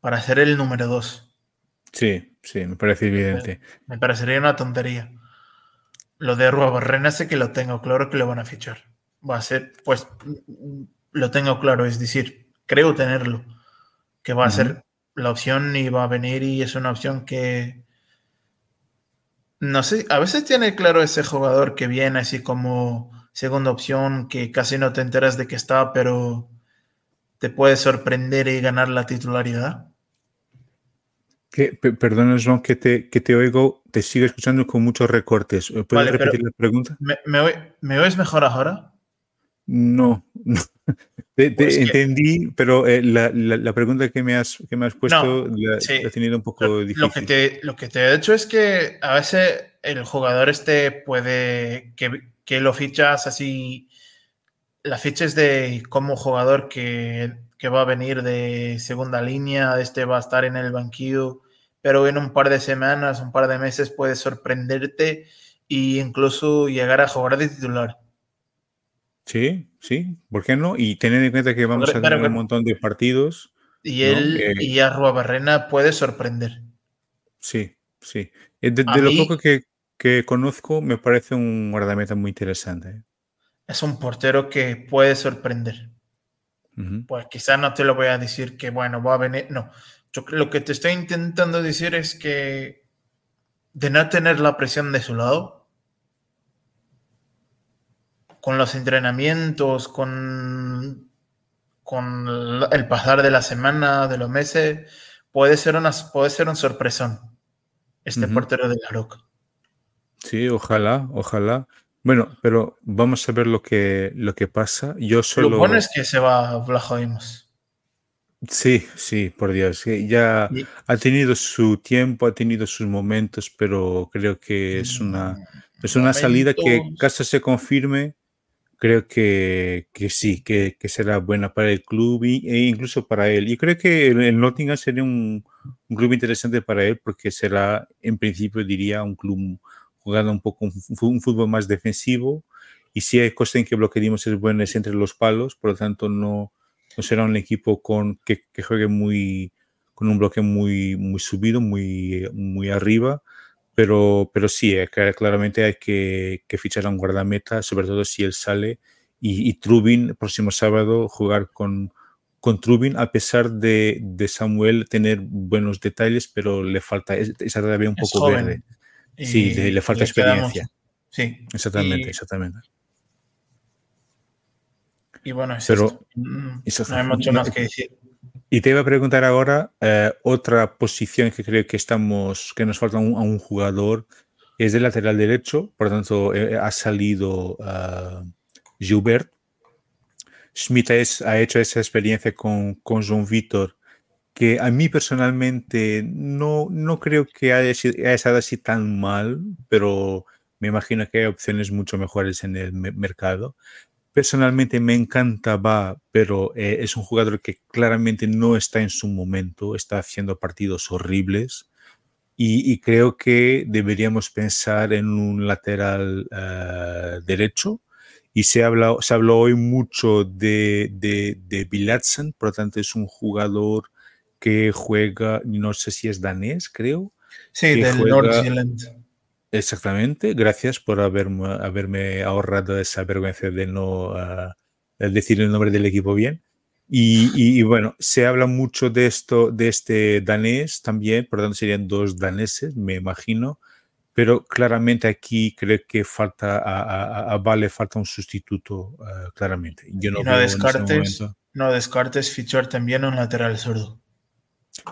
para ser el número 2. Sí, sí, me parece evidente. Me, me parecería una tontería. Lo de Rua Barrena sé que lo tengo claro que lo van a fichar. Va a ser, pues, lo tengo claro, es decir, creo tenerlo. Que va a uh -huh. ser la opción va a venir y es una opción que no sé, a veces tiene claro ese jugador que viene así como segunda opción que casi no te enteras de que está, pero te puede sorprender y ganar la titularidad. Que, perdona, Joan, que te, que te oigo, te sigo escuchando con muchos recortes. ¿Puedes vale, repetir la pregunta? ¿Me, me, ¿Me oyes mejor ahora? No, no. Te, te pues entendí, que... pero eh, la, la, la, pregunta que me has, que me has puesto no, la, sí. la, he tenido un poco lo, difícil. Lo que, te, lo que te he hecho es que a veces el jugador este puede que, que lo fichas así, la fiches de como jugador que, que, va a venir de segunda línea, este va a estar en el banquillo, pero en un par de semanas, un par de meses puede sorprenderte e incluso llegar a jugar de titular. Sí, sí, ¿por qué no? Y tener en cuenta que vamos a tener un montón de partidos. Y él ¿no? que... y a Barrena puede sorprender. Sí, sí. De, de lo poco que, que, conozco, me parece un guardameta muy interesante. ¿eh? Es un portero que puede sorprender. Uh -huh. Pues quizá no te lo voy a decir que, bueno, va a venir. No, yo lo que te estoy intentando decir es que de no tener la presión de su lado, con los entrenamientos, con, con el pasar de la semana, de los meses, puede ser, una, puede ser un sorpresón este uh -huh. portero de la Roca. Sí, ojalá, ojalá. Bueno, pero vamos a ver lo que, lo que pasa. Yo solo... Lo bueno es que se va Vlajovimos. Sí, sí, por Dios. Ya sí. ha tenido su tiempo, ha tenido sus momentos, pero creo que es una, es una salida que casi se confirme creo que, que sí, que, que, será buena para el club e incluso para él. Y creo que el, Nottingham sería un, un, club interesante para él porque será, en principio, diría, un club jugando un poco un, fútbol más defensivo. Y si hay cosas en que bloqueamos es bueno es entre los palos, por lo tanto no, no será un equipo con, que, que juegue muy, con un bloque muy, muy subido, muy, muy arriba, pero, pero sí, eh, claramente hay que, que, fichar a un guardameta, sobre todo si él sale. Y, y Trubin, próximo sábado, jugar con, con Trubin, a pesar de, de, Samuel tener buenos detalles, pero le falta, es, es todavía un poco verde. Sí, le, le falta experiencia. Sí. Exactamente, y, exactamente. Y bueno, es pero, esto. no hay mucho más que decir. Y te iba a preguntar ahora eh, otra posición que creo que estamos, que nos falta un, a un jugador, es de lateral derecho, por lo tanto eh, ha salido uh, Gilbert. Schmidt es, ha hecho esa experiencia con, con John Víctor, que a mí personalmente no, no creo que haya, haya estado así tan mal, pero me imagino que hay opciones mucho mejores en el mercado. Personalmente me encanta Va, pero eh, es un jugador que claramente no está en su momento, está haciendo partidos horribles y, y creo que deberíamos pensar en un lateral uh, derecho. Y se, habla, se habló hoy mucho de, de, de Bilatsen, por lo tanto es un jugador que juega, no sé si es danés, creo. Sí, del juega, North Zealand. Exactamente, gracias por haberme, haberme ahorrado esa vergüenza de no uh, decir el nombre del equipo bien. Y, y, y, bueno, se habla mucho de esto, de este danés también, por lo tanto serían dos daneses, me imagino, pero claramente aquí creo que falta, a, a, a Vale falta un sustituto, uh, claramente. Yo no, y no descartes, no descartes fichar también un lateral zurdo.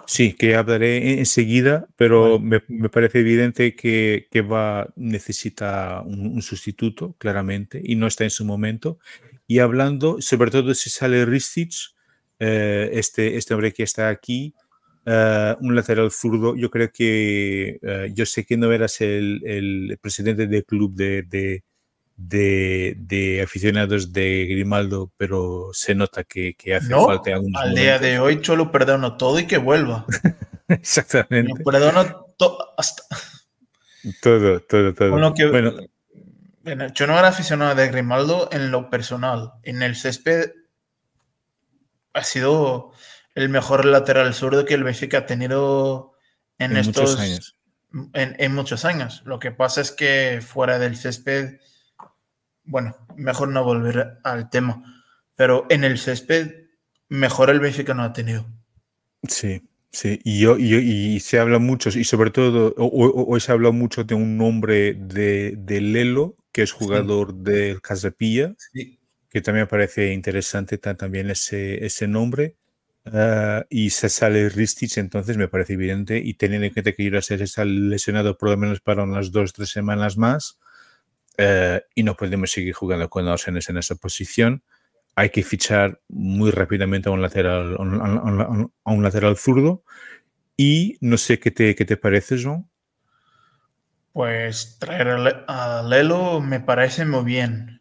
Sí, que hablaré enseguida, pero bueno. me, me, parece evidente que, que va necesita un, un, sustituto, claramente, y no está en su momento. Y hablando, sobre todo si sale Ristich, eh, este, este hombre que está aquí, uh, un lateral zurdo, yo creo que, uh, yo sé que no eras el, el presidente del club de, de, de, de, aficionados de Grimaldo, pero se nota que, que hace no, falta algún Al día de hoy yo lo perdono todo y que vuelva. Exactamente. Lo perdono to hasta... todo, todo, todo. Lo que, bueno. bueno, yo no era aficionado de Grimaldo en lo personal. En el césped ha sido el mejor lateral zurdo que el Benfica ha tenido en, en estos muchos años. En, en muchos años. Lo que pasa es que fuera del césped bueno, mejor no volver al tema, pero en el césped mejor el Benfica no ha tenido. Sí, sí, y, yo, y, y se habla mucho, y sobre todo, hoy se habla mucho de un nombre de, de Lelo, que es jugador sí. del Casapilla, sí. que también parece interesante también ese, ese nombre. Uh, y se sale Ristich, entonces me parece evidente, y teniendo en cuenta que Jurasek está lesionado por lo menos para unas dos, tres semanas más, Uh, y no podemos seguir jugando con Arsenes en esa posición. Hay que fichar muy rápidamente a un lateral, a un, a un lateral zurdo. Y no sé qué te, qué te parece, John. Pues traer a Lelo me parece muy bien.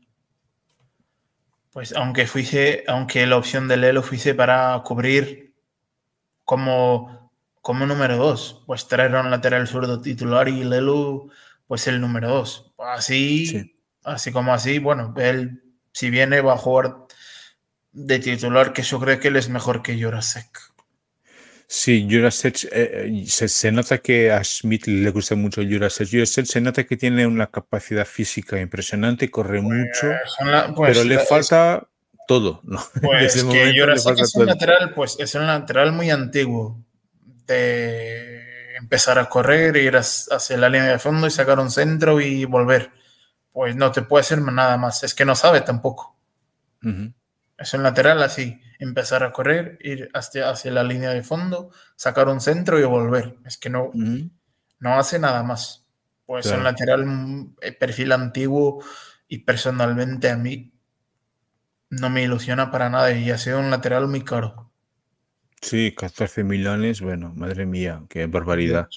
Pues aunque fuese, aunque la opción de Lelo fuese para cubrir como, como número dos, pues traer a un lateral zurdo titular y Lelo pues el número dos. Así, sí. así como así, bueno, él si viene va a jugar de titular, que yo creo que él es mejor que Jurasek. Sí, Jurasek, eh, se, se, nota que a Smith le gusta mucho Jurasek. Jurasek se nota que tiene una capacidad física impresionante, corre pues, mucho, la, pues, pero le es, falta todo. ¿no? Pues que Jurasek es un todo. lateral, pues es un lateral muy antiguo. De empezar a correr, ir hacia la línea de fondo y sacar un centro y volver. Pues no te puede hacer nada más. Es que no sabe tampoco. Uh -huh. Es un lateral así. Empezar a correr, ir hacia, hacia, la línea de fondo, sacar un centro y volver. Es que no, uh -huh. no hace nada más. Pues claro. un lateral eh, perfil antiguo y personalmente a mí no me ilusiona para nada y ha sido un lateral muy caro. Sí, 14 millones, bueno, madre mía, qué barbaridad.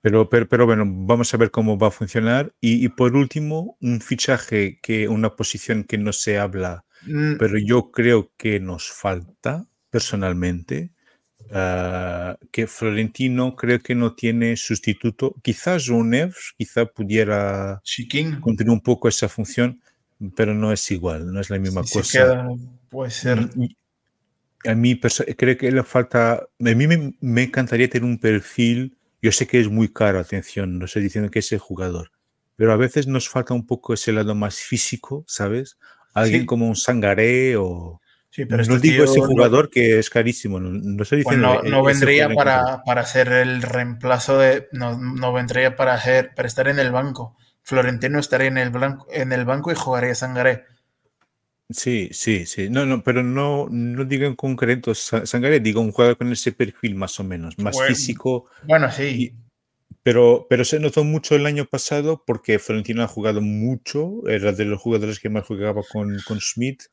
Pero, pero, pero bueno, vamos a ver cómo va a funcionar. Y, y, por último, un fichaje, que una posición que no se habla, mm. pero yo creo que nos falta personalmente, ah, que Florentino creo que no tiene sustituto. Quizás Neves, quizá pudiera Chiquín. continuar un poco esa función, pero no es igual, no es la misma Si se cosa. queda, puede ser. Y- A mí creo que le falta, a mí me, me encantaría tener un perfil, yo sé que es muy caro, atención, no estoy diciendo que es el jugador, pero a veces nos falta un poco ese lado más físico, ¿sabes? Alguien Sí. como un Sangaré o... Sí, pero no este digo ese no- jugador que es carísimo, no, no estoy Pues diciendo... no, e- no ese vendría para, para ser el reemplazo de. No, no vendría para, hacer, para estar en el banco. Florentino estaría en el, blanco, en el banco y jugaría Sangaré. Sí, sí, sí. No, no, pero no, no digo en concreto Sa- Sangaré, digo un jugador con ese perfil más o menos, más Bueno, físico, Bueno, sí. Pero, pero se notó mucho el año pasado porque Florentino ha jugado mucho, era de los jugadores que más jugaba con, con Schmidt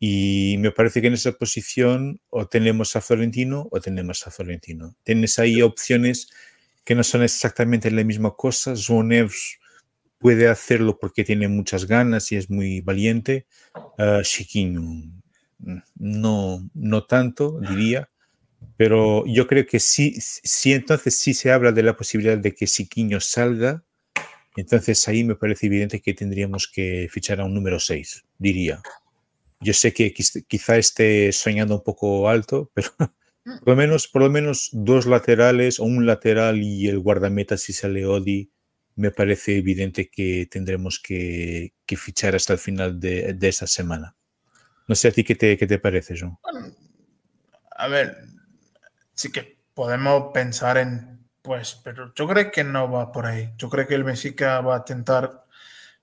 y me parece que en esa posición o tenemos a Florentino o tenemos a Florentino. Tienes ahí opciones que no son exactamente la misma cosa. Neves puede hacerlo porque tiene muchas ganas y es muy valiente. Uh, no, no tanto, diría. Pero yo creo que sí, sí, entonces sí se habla de la posibilidad de que Siquiño salga, entonces ahí me parece evidente que tendríamos que fichar a un número 6, diría. Yo sé que quiz- quizá esté soñando un poco alto, pero por lo menos, por lo menos dos laterales o un lateral y el guardameta si sale Odi, me parece evidente que tendremos que, fichar hasta el final de, de esa semana. No sé a ti qué te, qué te parece, John. A ver, sí que podemos pensar en, pues, pero yo creo que no va por ahí. Yo creo que el Benfica va a tentar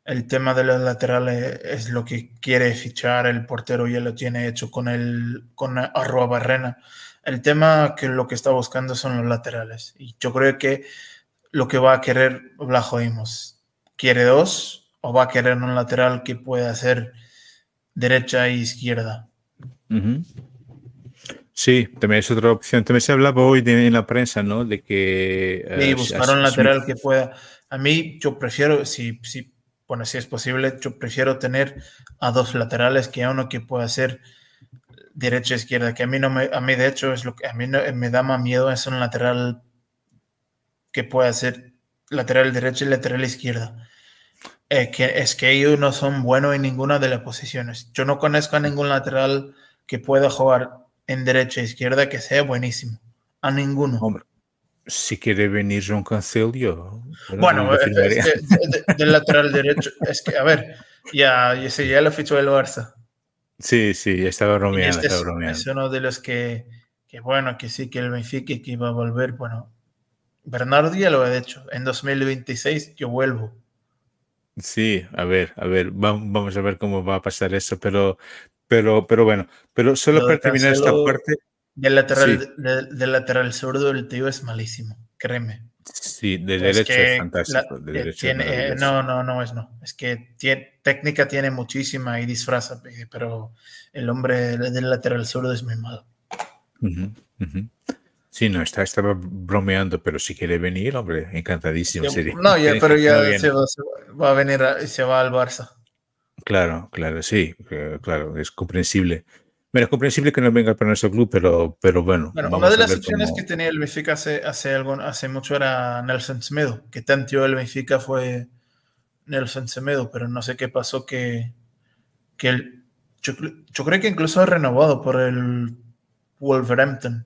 el tema de los laterales, es lo que quiere fichar el portero, ya lo tiene hecho con el con Arroa Barrena. El tema que lo que está buscando son los laterales. Y yo creo que lo que va a querer Blajoimos, ¿quiere dos o va a querer un lateral que pueda hacer derecha e izquierda? Sí, también es otra opción. También se hablaba hoy de- en la prensa, ¿no? De que... Sí, eh, buscar Smith- un lateral que pueda. A mí, yo prefiero, si, si, bueno, si es posible, yo prefiero tener a dos laterales que a uno que pueda ser derecha e izquierda. Que a mí no me, a mí de hecho es lo que a mí no- me da más miedo es un lateral que pueda ser lateral derecha y lateral izquierda. Eh, que es que ellos no son buenos en ninguna de las posiciones. Yo no conozco a ningún lateral que pueda jugar en derecha e izquierda que sea buenísimo. A ninguno. Hombre, si quiere venir John Cancel, yo... Bueno, eh, firmaría. es que de- de- del lateral derecho, es que, a ver, ya, ya, ya lo fichó el Barça. Sí, sí, estaba bromeando, este es, estaba bromeando. es uno de los que, que, bueno, que sí, que el Benfica que iba a volver. Bueno, Bernardo ya lo ha dicho. En 2026 yo vuelvo. Sí, a ver, a ver, va- vamos a ver cómo va a pasar eso, pero, pero, pero bueno, pero solo para terminar esta parte, Del lateral, Sí. de- del lateral zurdo, el tío es malísimo, créeme. sí, de Es derecho es fantástico, la- de eh, derecho es tiene- eh, maravilloso. no, no, no es no. Es que tiene, técnica tiene muchísima y disfraza, pe- pero el hombre del lateral zurdo es muy malo. Ujú, ujú. Sí, no, está, estaba bromeando, pero si quiere venir, hombre, encantadísimo sería. No, ya, pero ya no se va, se va- va a venir a- se va al Barça. Claro, claro, sí, eh, claro, es comprensible. Bueno, es comprensible que no venga para nuestro club, pero, pero bueno, Bueno, una de las opciones cómo- que tenía el Benfica hace, hace, algo, hace mucho era Nelson Semedo, que tanteó el Benfica fue Nelson Semedo, pero no sé qué pasó que, que él, yo, yo creo que incluso ha renovado por el Wolverhampton.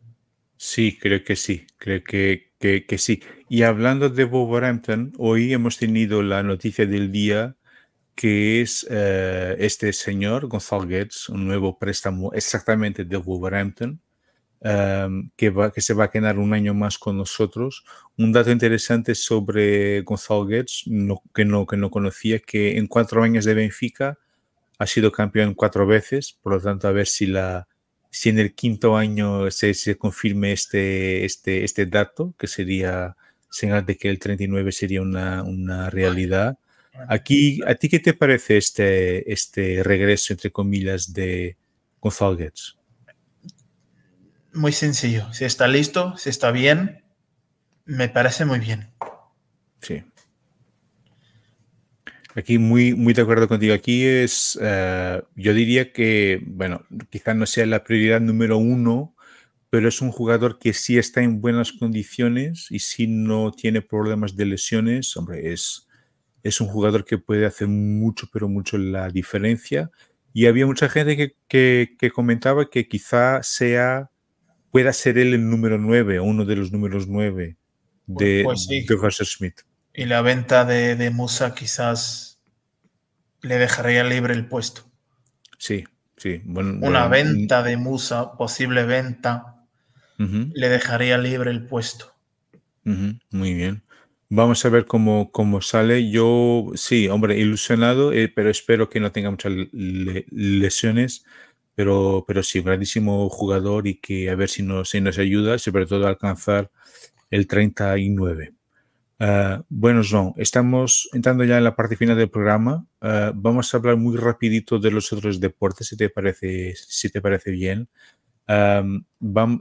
Sí, creo que sí, creo que, que, que sí. Y hablando de Wolverhampton, hoy hemos tenido la noticia del día que es eh, este señor, Gonzalo Guedes, un nuevo préstamo exactamente de Wolverhampton, um, que, va, que se va a quedar un año más con nosotros. Un dato interesante sobre Gonzalo Guedes, que, no, que no conocía, que en cuatro años de Benfica ha sido campeón cuatro veces, por lo tanto, a ver si la, si en el quinto año se, se confirme este, este, este dato, que sería señal de que el 39 sería una, una realidad. Aquí, ¿a ti qué te parece este, este regreso, entre comillas, de Gonzalo Guedes? Muy sencillo. Si está listo, si está bien, me parece muy bien. Sí. Aquí muy, muy de acuerdo contigo. Aquí es, uh, yo diría que, bueno, quizás no sea la prioridad número uno, pero es un jugador que sí está en buenas condiciones y si no tiene problemas de lesiones, hombre, es, es un jugador que puede hacer mucho, pero mucho la diferencia. Y había mucha gente que, que, comentaba que quizá sea, pueda ser él el número 9 o uno de los números 9 de, pues de Smith. Y la venta de, de Musa quizás le dejaría libre el puesto. Sí, sí. Una venta de Musa, posible venta, le dejaría libre el puesto. Muy bien. Vamos a ver cómo, cómo sale. Yo, sí, hombre, ilusionado, eh, pero espero que no tenga muchas lesiones. Pero, pero sí, grandísimo jugador y que a ver si nos, si nos ayuda, sobre todo a alcanzar el 39. Ah, bueno, estamos entrando ya en la parte final del programa. Ah, vamos a hablar muy rapidito de los otros deportes, si te parece, si te parece bien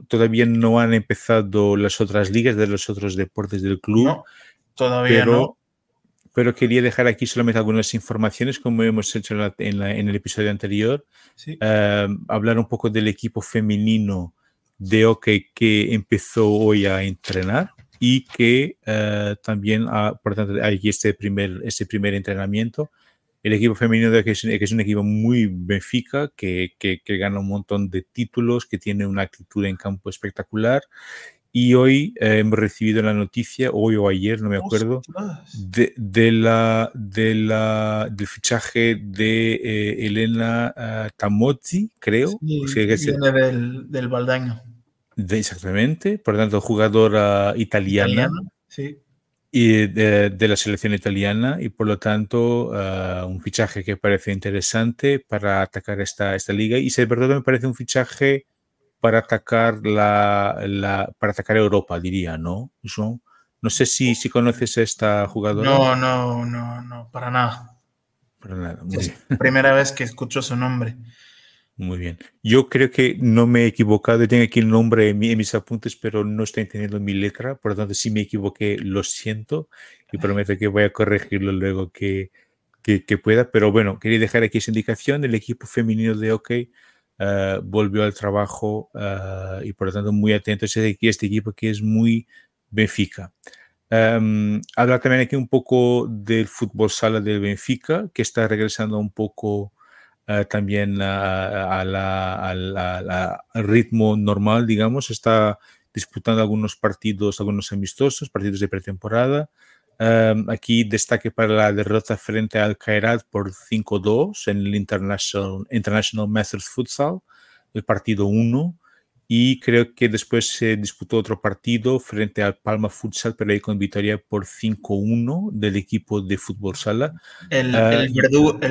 todavía no han empezado las otras ligas de los otros deportes del club. todavía pero, no. Pero quería dejar aquí solamente algunas informaciones, como hemos hecho en, el episodio anterior. hablar un poco del equipo femenino de hockey que empezó hoy a entrenar y que eh, también, por tanto, hay este primer, este primer entrenamiento el equipo femenino de que es, que es un equipo muy Benfica, que, que, gana un montón de títulos, que tiene una actitud en campo espectacular. Y hoy eh, hemos recibido la noticia, hoy o ayer, no me acuerdo, de, de, la, de la, del fichaje de eh, Elena uh, Tamozzi, creo. Sí, que viene del, del Baldaño. De, exactamente, por lo tanto, jugadora italiana. italiana sí. Y de, la selección italiana y por lo tanto ah, un fichaje que parece interesante para atacar esta, esta liga. Y sobre todo me parece un fichaje para atacar la, la para atacar Europa diría no no sé si, si conoces a esta jugadora. No no no no para nada. Para nada es primera vez que escucho su nombre muy bien. Yo creo que no me he equivocado. Tengo aquí el nombre en, mis apuntes, pero no estoy entendiendo mi letra. Por lo tanto, si me equivoqué, lo siento y prometo que voy a corregirlo luego que, que, pueda. Pero bueno, quería dejar aquí esa indicación. El equipo femenino de OK uh, volvió al trabajo uh, y por lo tanto muy atentos a este equipo que es muy Benfica. Um, hablar también aquí un poco del fútbol sala del Benfica, que está regresando un poco eh, también al ritmo normal, digamos, está disputando algunos partidos, algunos amistosos, partidos de pretemporada. Em, aquí destaque para la derrota frente al Kairat por 5-2 en el International, International Masters Futsal, el partido 1 y creo que después se disputó otro partido frente al Palma Futsal, pero ahí con victoria por 5-1 del equipo de fútbol sala. El, ah, el,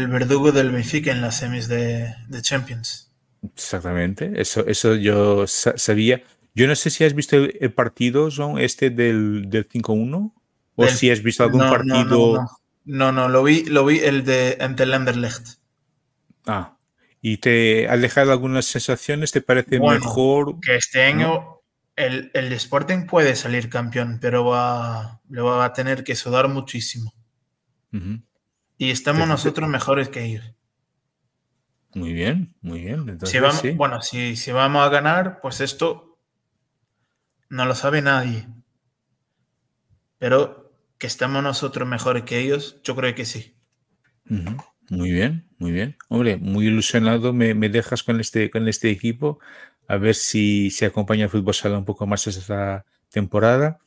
verdugo, del Benfica en las semis de, de, Champions. Exactamente, eso, eso yo sabía. Yo no sé si has visto el, partido, John, este del, del 5-1, o si has visto algún partido. No no, no, lo vi, lo vi el de ante el Anderlecht. Ah, y te ha dejado algunas sensaciones, ¿te parece mejor? Que este año el, el, Sporting puede salir campeón, pero va, le va a tener que sudar muchísimo. Y estamos nosotros mejores que ellos. Muy bien, muy bien. si vamos, Bueno, si, si, vamos a ganar, pues esto no lo sabe nadie. Pero que estamos nosotros mejores que ellos, yo creo que sí. Muy bien, muy bien. Hombre, muy ilusionado me, dejas con este, con este equipo. A ver si se acompaña el fútbol sala un poco más esta temporada.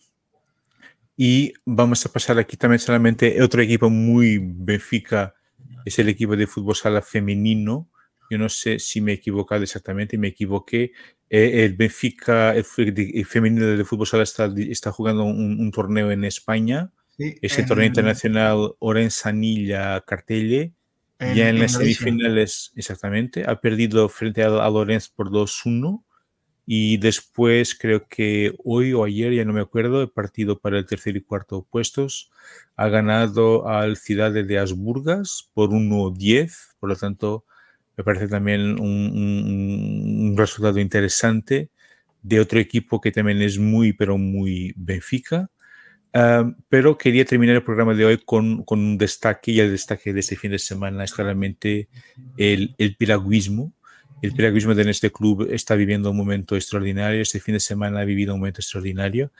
Y vamos a pasar aquí también solamente otro equipo muy Benfica, es el equipo de fútbol sala femenino. Yo no sé si me he equivocado exactamente, me equivoqué. Eh, el Benfica, el, femenino de fútbol sala está, está jugando un, torneo en España. Ese torneo internacional Orense-Anilla Cartelle ya en, las semifinales, exactamente, ha perdido frente a, Lorenz por 2-1 y después creo que hoy o ayer, ya no me acuerdo, el partido para el tercer y cuarto puestos. Ha ganado al Ciudad de Asburgas por 1-10, por lo tanto me parece también un, un, resultado interesante de otro equipo que también es muy, pero muy Benfica pero quería terminar el programa de hoy con, con, un destaque, y el destaque de este fin de semana es claramente el, el piragüismo. El piragüismo en este club está viviendo un momento extraordinario. Este fin de semana ha vivido un momento extraordinario.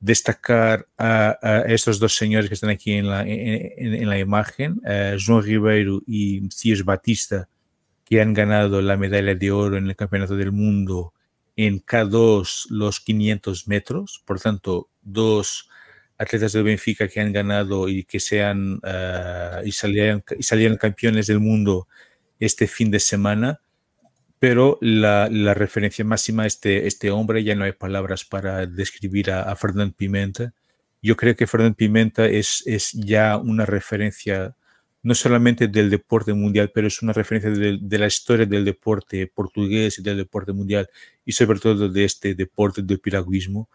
Destacar a, estos dos señores que están aquí en la, en, la imagen, uh, João Ribeiro y Messias Batista, que han ganado la medalla de oro en el Campeonato del Mundo en K2 los 500 metros. Por tanto, dos atletas del Benfica que han ganado y que sean uh, y, salieron, y salieron campeones del mundo este fin de semana pero la, referencia máxima a este, este hombre, ya no hay palabras para describir a, a Fernand Pimenta. Yo creo que Fernand Pimenta es, es ya una referencia no solamente del deporte mundial, pero es una referencia de, de, la historia del deporte portugués y del deporte mundial y sobre todo de este deporte del piragüismo.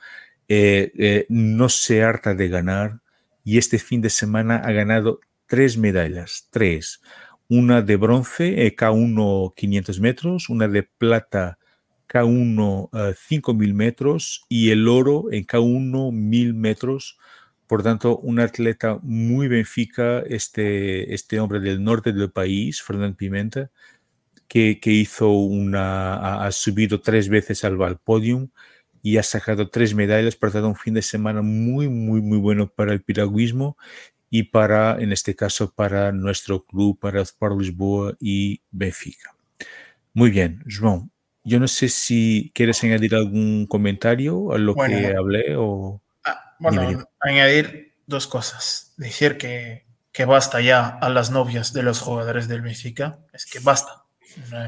Eh, eh, no se harta de ganar y este fin de semana ha ganado tres medallas, tres una de bronce eh, K1 500 metros, una de plata K1 5000 metros y el oro en K1 1000 metros. Por tanto, un atleta muy benfica, este, este hombre del norte del país, Fernando Pimenta, que, que hizo una, ha, subido tres veces al, al podium y ha sacado tres medallas, por tanto, un fin de semana muy, muy, muy bueno para el piragüismo y para, en este caso, para nuestro club, para Sport Lisboa y Benfica. Muy bien, João. Yo no sé si quieres añadir algún comentario a lo que hablé o... Ah, bueno, añadir dos cosas. Decir que, que basta ya a las novias de los jugadores del Benfica. Es que basta.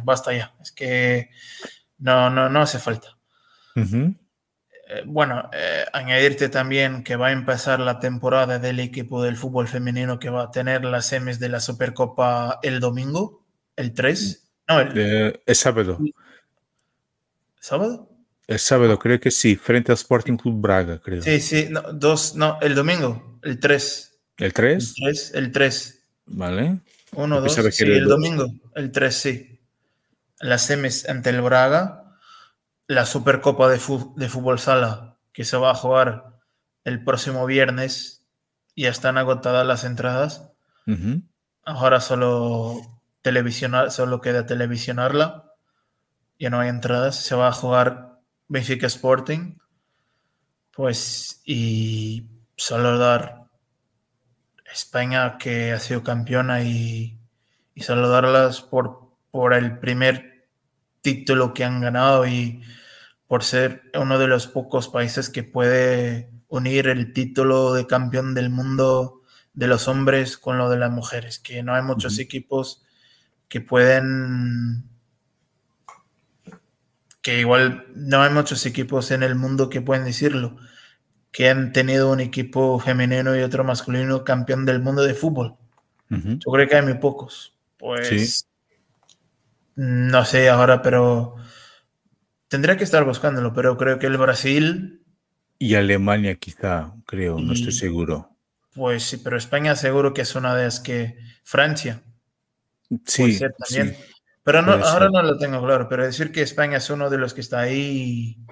Basta ya. Es que no, no, no hace falta. Eh, bueno, eh, añadirte también que va a empezar la temporada del equipo del fútbol femenino que va a tener las semis de la Supercopa el domingo, el 3. No, el, eh, el sábado. ¿Sábado? El sábado, creo que sí, frente al Sporting Club Braga, creo. Sí, sí, no, dos, no, el domingo, el 3. ¿El 3? El 3, el 3. Vale. Uno, dos, sí, el dos. domingo, el 3, sí. Las semis ante el Braga la Supercopa de, de Fútbol Sala que se va a jugar el próximo viernes. Ya están agotadas las entradas. Uh -huh. Ahora solo televisionar, solo queda televisionarla. Ya no hay entradas. Se va a jugar Benfica Sporting. Pues, y saludar España que ha sido campeona y, y saludarlas por, por el primer título que han ganado y por ser uno de los pocos países que puede unir el título de campeón del mundo de los hombres con lo de las mujeres, que no hay muchos uh -huh. equipos que pueden que igual no hay muchos equipos en el mundo que pueden decirlo, que han tenido un equipo femenino y otro masculino campeón del mundo de fútbol. Uh -huh. Yo creo que hay muy pocos. Pues sí. No sé ahora, pero Tendría que estar buscándolo, pero creo que el Brasil. Y Alemania, quizá, creo, y, no estoy seguro. Pues sí, pero España seguro que es una de las que. Francia. Sí. Ser también. Sí, pero no, ahora no lo tengo claro, pero decir que España es uno de los que está ahí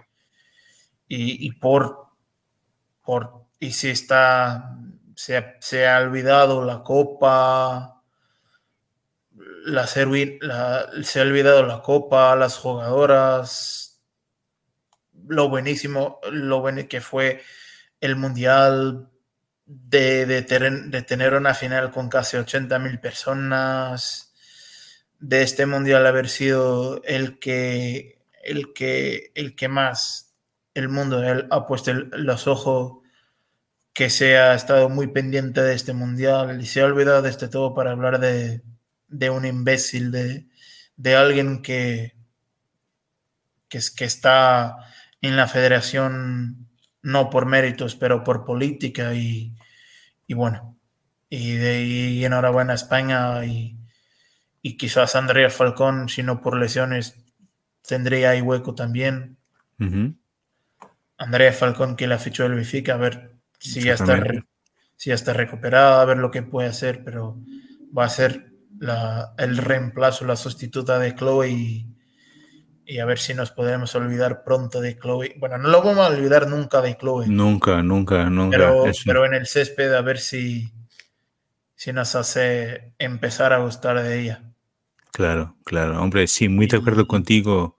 y, y por, por. Y si está. Se, se ha olvidado la Copa. Se ha olvidado la Copa, las jugadoras lo buenísimo, lo bueno que fue el Mundial, de, de, tener una final con casi 80 mil personas, de este Mundial haber sido el que, el que, el que más el mundo ha puesto los ojos, que se ha estado muy pendiente de este Mundial y se ha olvidado de este todo para hablar de, de un imbécil, de, de alguien que, que, que está en la federación, no por méritos, pero por política y, y bueno, y de y enhorabuena a España y, y, quizás Andrea Falcón, si no por lesiones, tendría ahí hueco también. Uh -huh. Andrea Falcón que la fichó el Benfica, a ver si ya, está, si ya está recuperada, a ver lo que puede hacer, pero va a ser la, el reemplazo, la sustituta de Chloe y, y a ver si nos podemos olvidar pronto de Chloe. Bueno, no lo vamos a olvidar nunca de Chloe. Nunca, nunca, nunca. Pero, pero en el césped a ver si, si nos hace empezar a gustar de ella. Claro, claro. Hombre, sí, muy de acuerdo contigo.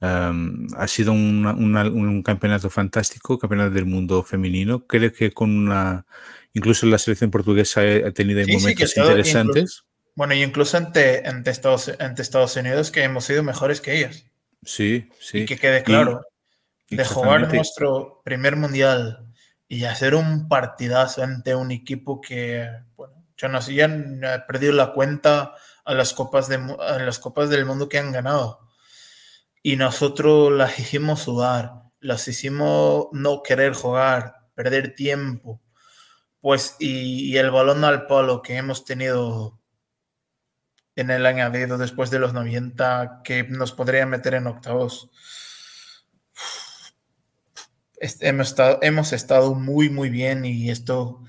ha sido un campeonato fantástico, campeonato del mundo femenino. Creo que con una, incluso la selección portuguesa ha tenido momentos interesantes. Bueno, y incluso ante, Estados, Estados Unidos que hemos sido mejores que ellos. Sí, sí. Y que quede claro, de jugar nuestro primer mundial y hacer un partidazo ante un equipo que, bueno, yo no sé, ya he perdido la cuenta a las copas, de, a las copas del mundo que han ganado. Y nosotros las hicimos sudar, las hicimos no querer jugar, perder tiempo. Pues, y, el balón al palo que hemos tenido en el añadido después de los 90, que nos podría meter en octavos. Hemos estado, muy, muy bien y esto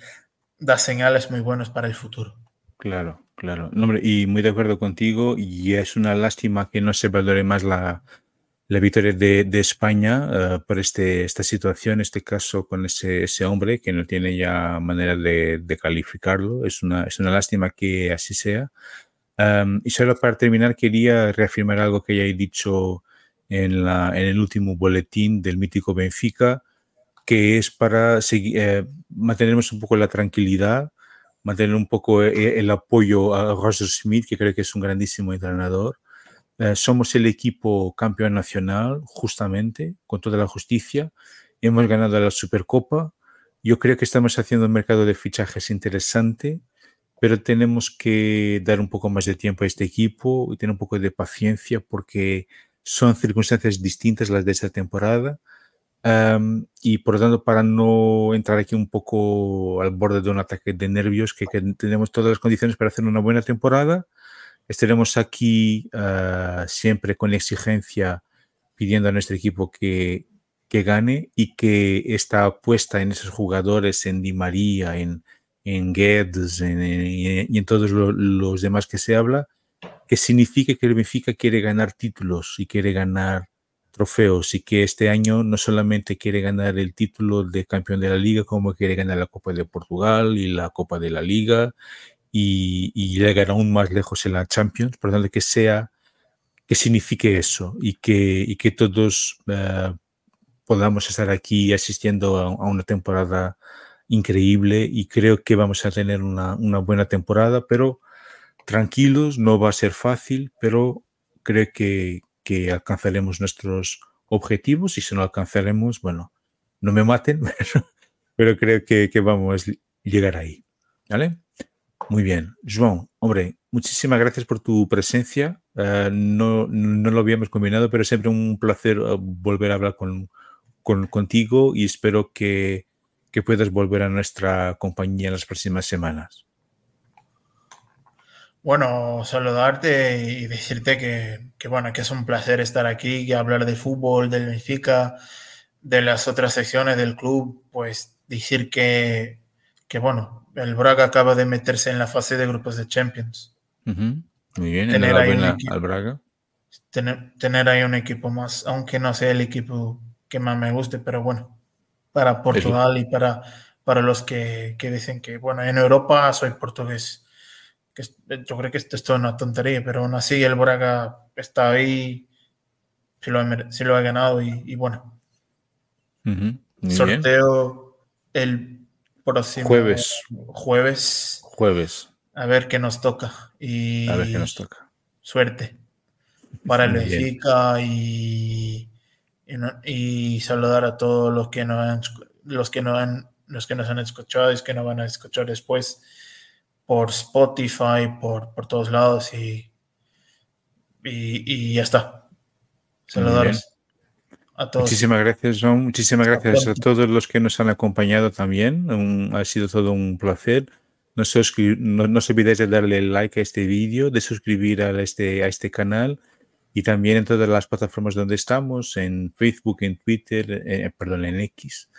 da señales muy buenas para el futuro. Claro, claro. y muy de acuerdo contigo. Y es una lástima que no se valore más la, la victoria de, España eh, por este, esta situación, este caso con ese, ese hombre que no tiene ya manera de, calificarlo. Es una, es una lástima que así sea. Y solo para terminar, quería reafirmar algo que ya he dicho en, la, en el último boletín del mítico Benfica, que es para seguir, eh, mantenernos un poco la tranquilidad, mantener un poco eh, el, apoyo a Roger Smith, que creo que es un grandísimo entrenador. Eh, somos el equipo campeón nacional, justamente, con toda la justicia. Hemos ganado la Supercopa. Yo creo que estamos haciendo un mercado de fichajes interesante, pero tenemos que dar un poco más de tiempo a este equipo y tener un poco de paciencia porque son circunstancias distintas las de esta temporada. y por lo tanto, para no entrar aquí un poco al borde de un ataque de nervios, que, tenemos todas las condiciones para hacer una buena temporada, estaremos aquí ah, siempre con exigencia pidiendo a nuestro equipo que, que, gane y que esta apuesta en esos jugadores, en Di María, en, en Guedes y en todos los demás que se habla, que significa que el Benfica quiere ganar títulos y quiere ganar trofeos y que este año no solamente quiere ganar el título de campeón de la liga, como quiere ganar la Copa de Portugal y la Copa de la Liga y, llegar aún más lejos en la Champions, por lo tanto que sea, que signifique eso y que, y que todos eh, podamos estar aquí asistiendo a, una temporada increíble y creo que vamos a tener una, buena temporada, pero tranquilos, no va a ser fácil, pero creo que, alcanzaremos nuestros objetivos y si no alcanzaremos, bueno, no me maten, pero, creo que, vamos a llegar ahí. ¿Vale? Muy bien. João, hombre, muchísimas gracias por tu presencia. Uh, no, no, lo habíamos combinado, pero siempre un placer uh, volver a hablar con, contigo y espero que, que puedas volver a nuestra compañía en las próximas semanas. Bueno, saludarte y decirte que, bueno, que es un placer estar aquí y hablar de fútbol, del Benfica, de las otras secciones del club, pues decir que, que bueno, el Braga acaba de meterse en la fase de grupos de Champions. Muy bien, tener ahí un equipo, al Braga. Tener, tener, ahí un equipo más, aunque no sea el equipo que más me guste, pero bueno, para Portugal y para, para los que, que dicen que, bueno, en Europa soy portugués yo creo que esto es toda una tontería, pero aún así el Braga está ahí, si lo ha, ganado y, bueno. Sorteo el próximo jueves. Jueves. Jueves. A ver qué nos toca. Y a ver qué nos toca. Suerte para el Benfica y, y, saludar a todos los que no han, los que no han, los que nos han escuchado y que no van a escuchar después por Spotify, por, por todos lados y, y, ya está. Saludos a todos. Muchísimas gracias, John. Muchísimas gracias a todos los que nos han acompañado también. ha sido todo un placer. No, no, no, os olvidéis de darle like a este vídeo, de suscribir a este, a este canal y también en todas las plataformas donde estamos, en Facebook, en Twitter, eh, perdón, en X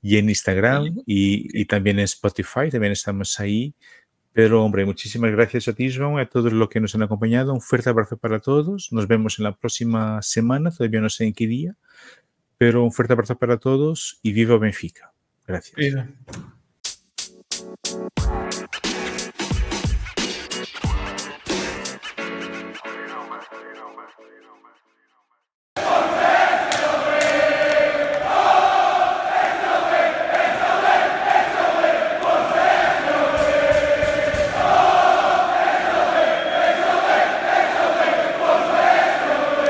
y en Instagram y, y, también en Spotify, también estamos ahí. Pero, hombre, muchísimas gracias a ti, Joan, a todos los que nos han acompañado. Un fuerte abrazo para todos. Nos vemos en la próxima semana, todavía no sé en qué día, pero un fuerte abrazo para todos y viva Benfica. Gracias.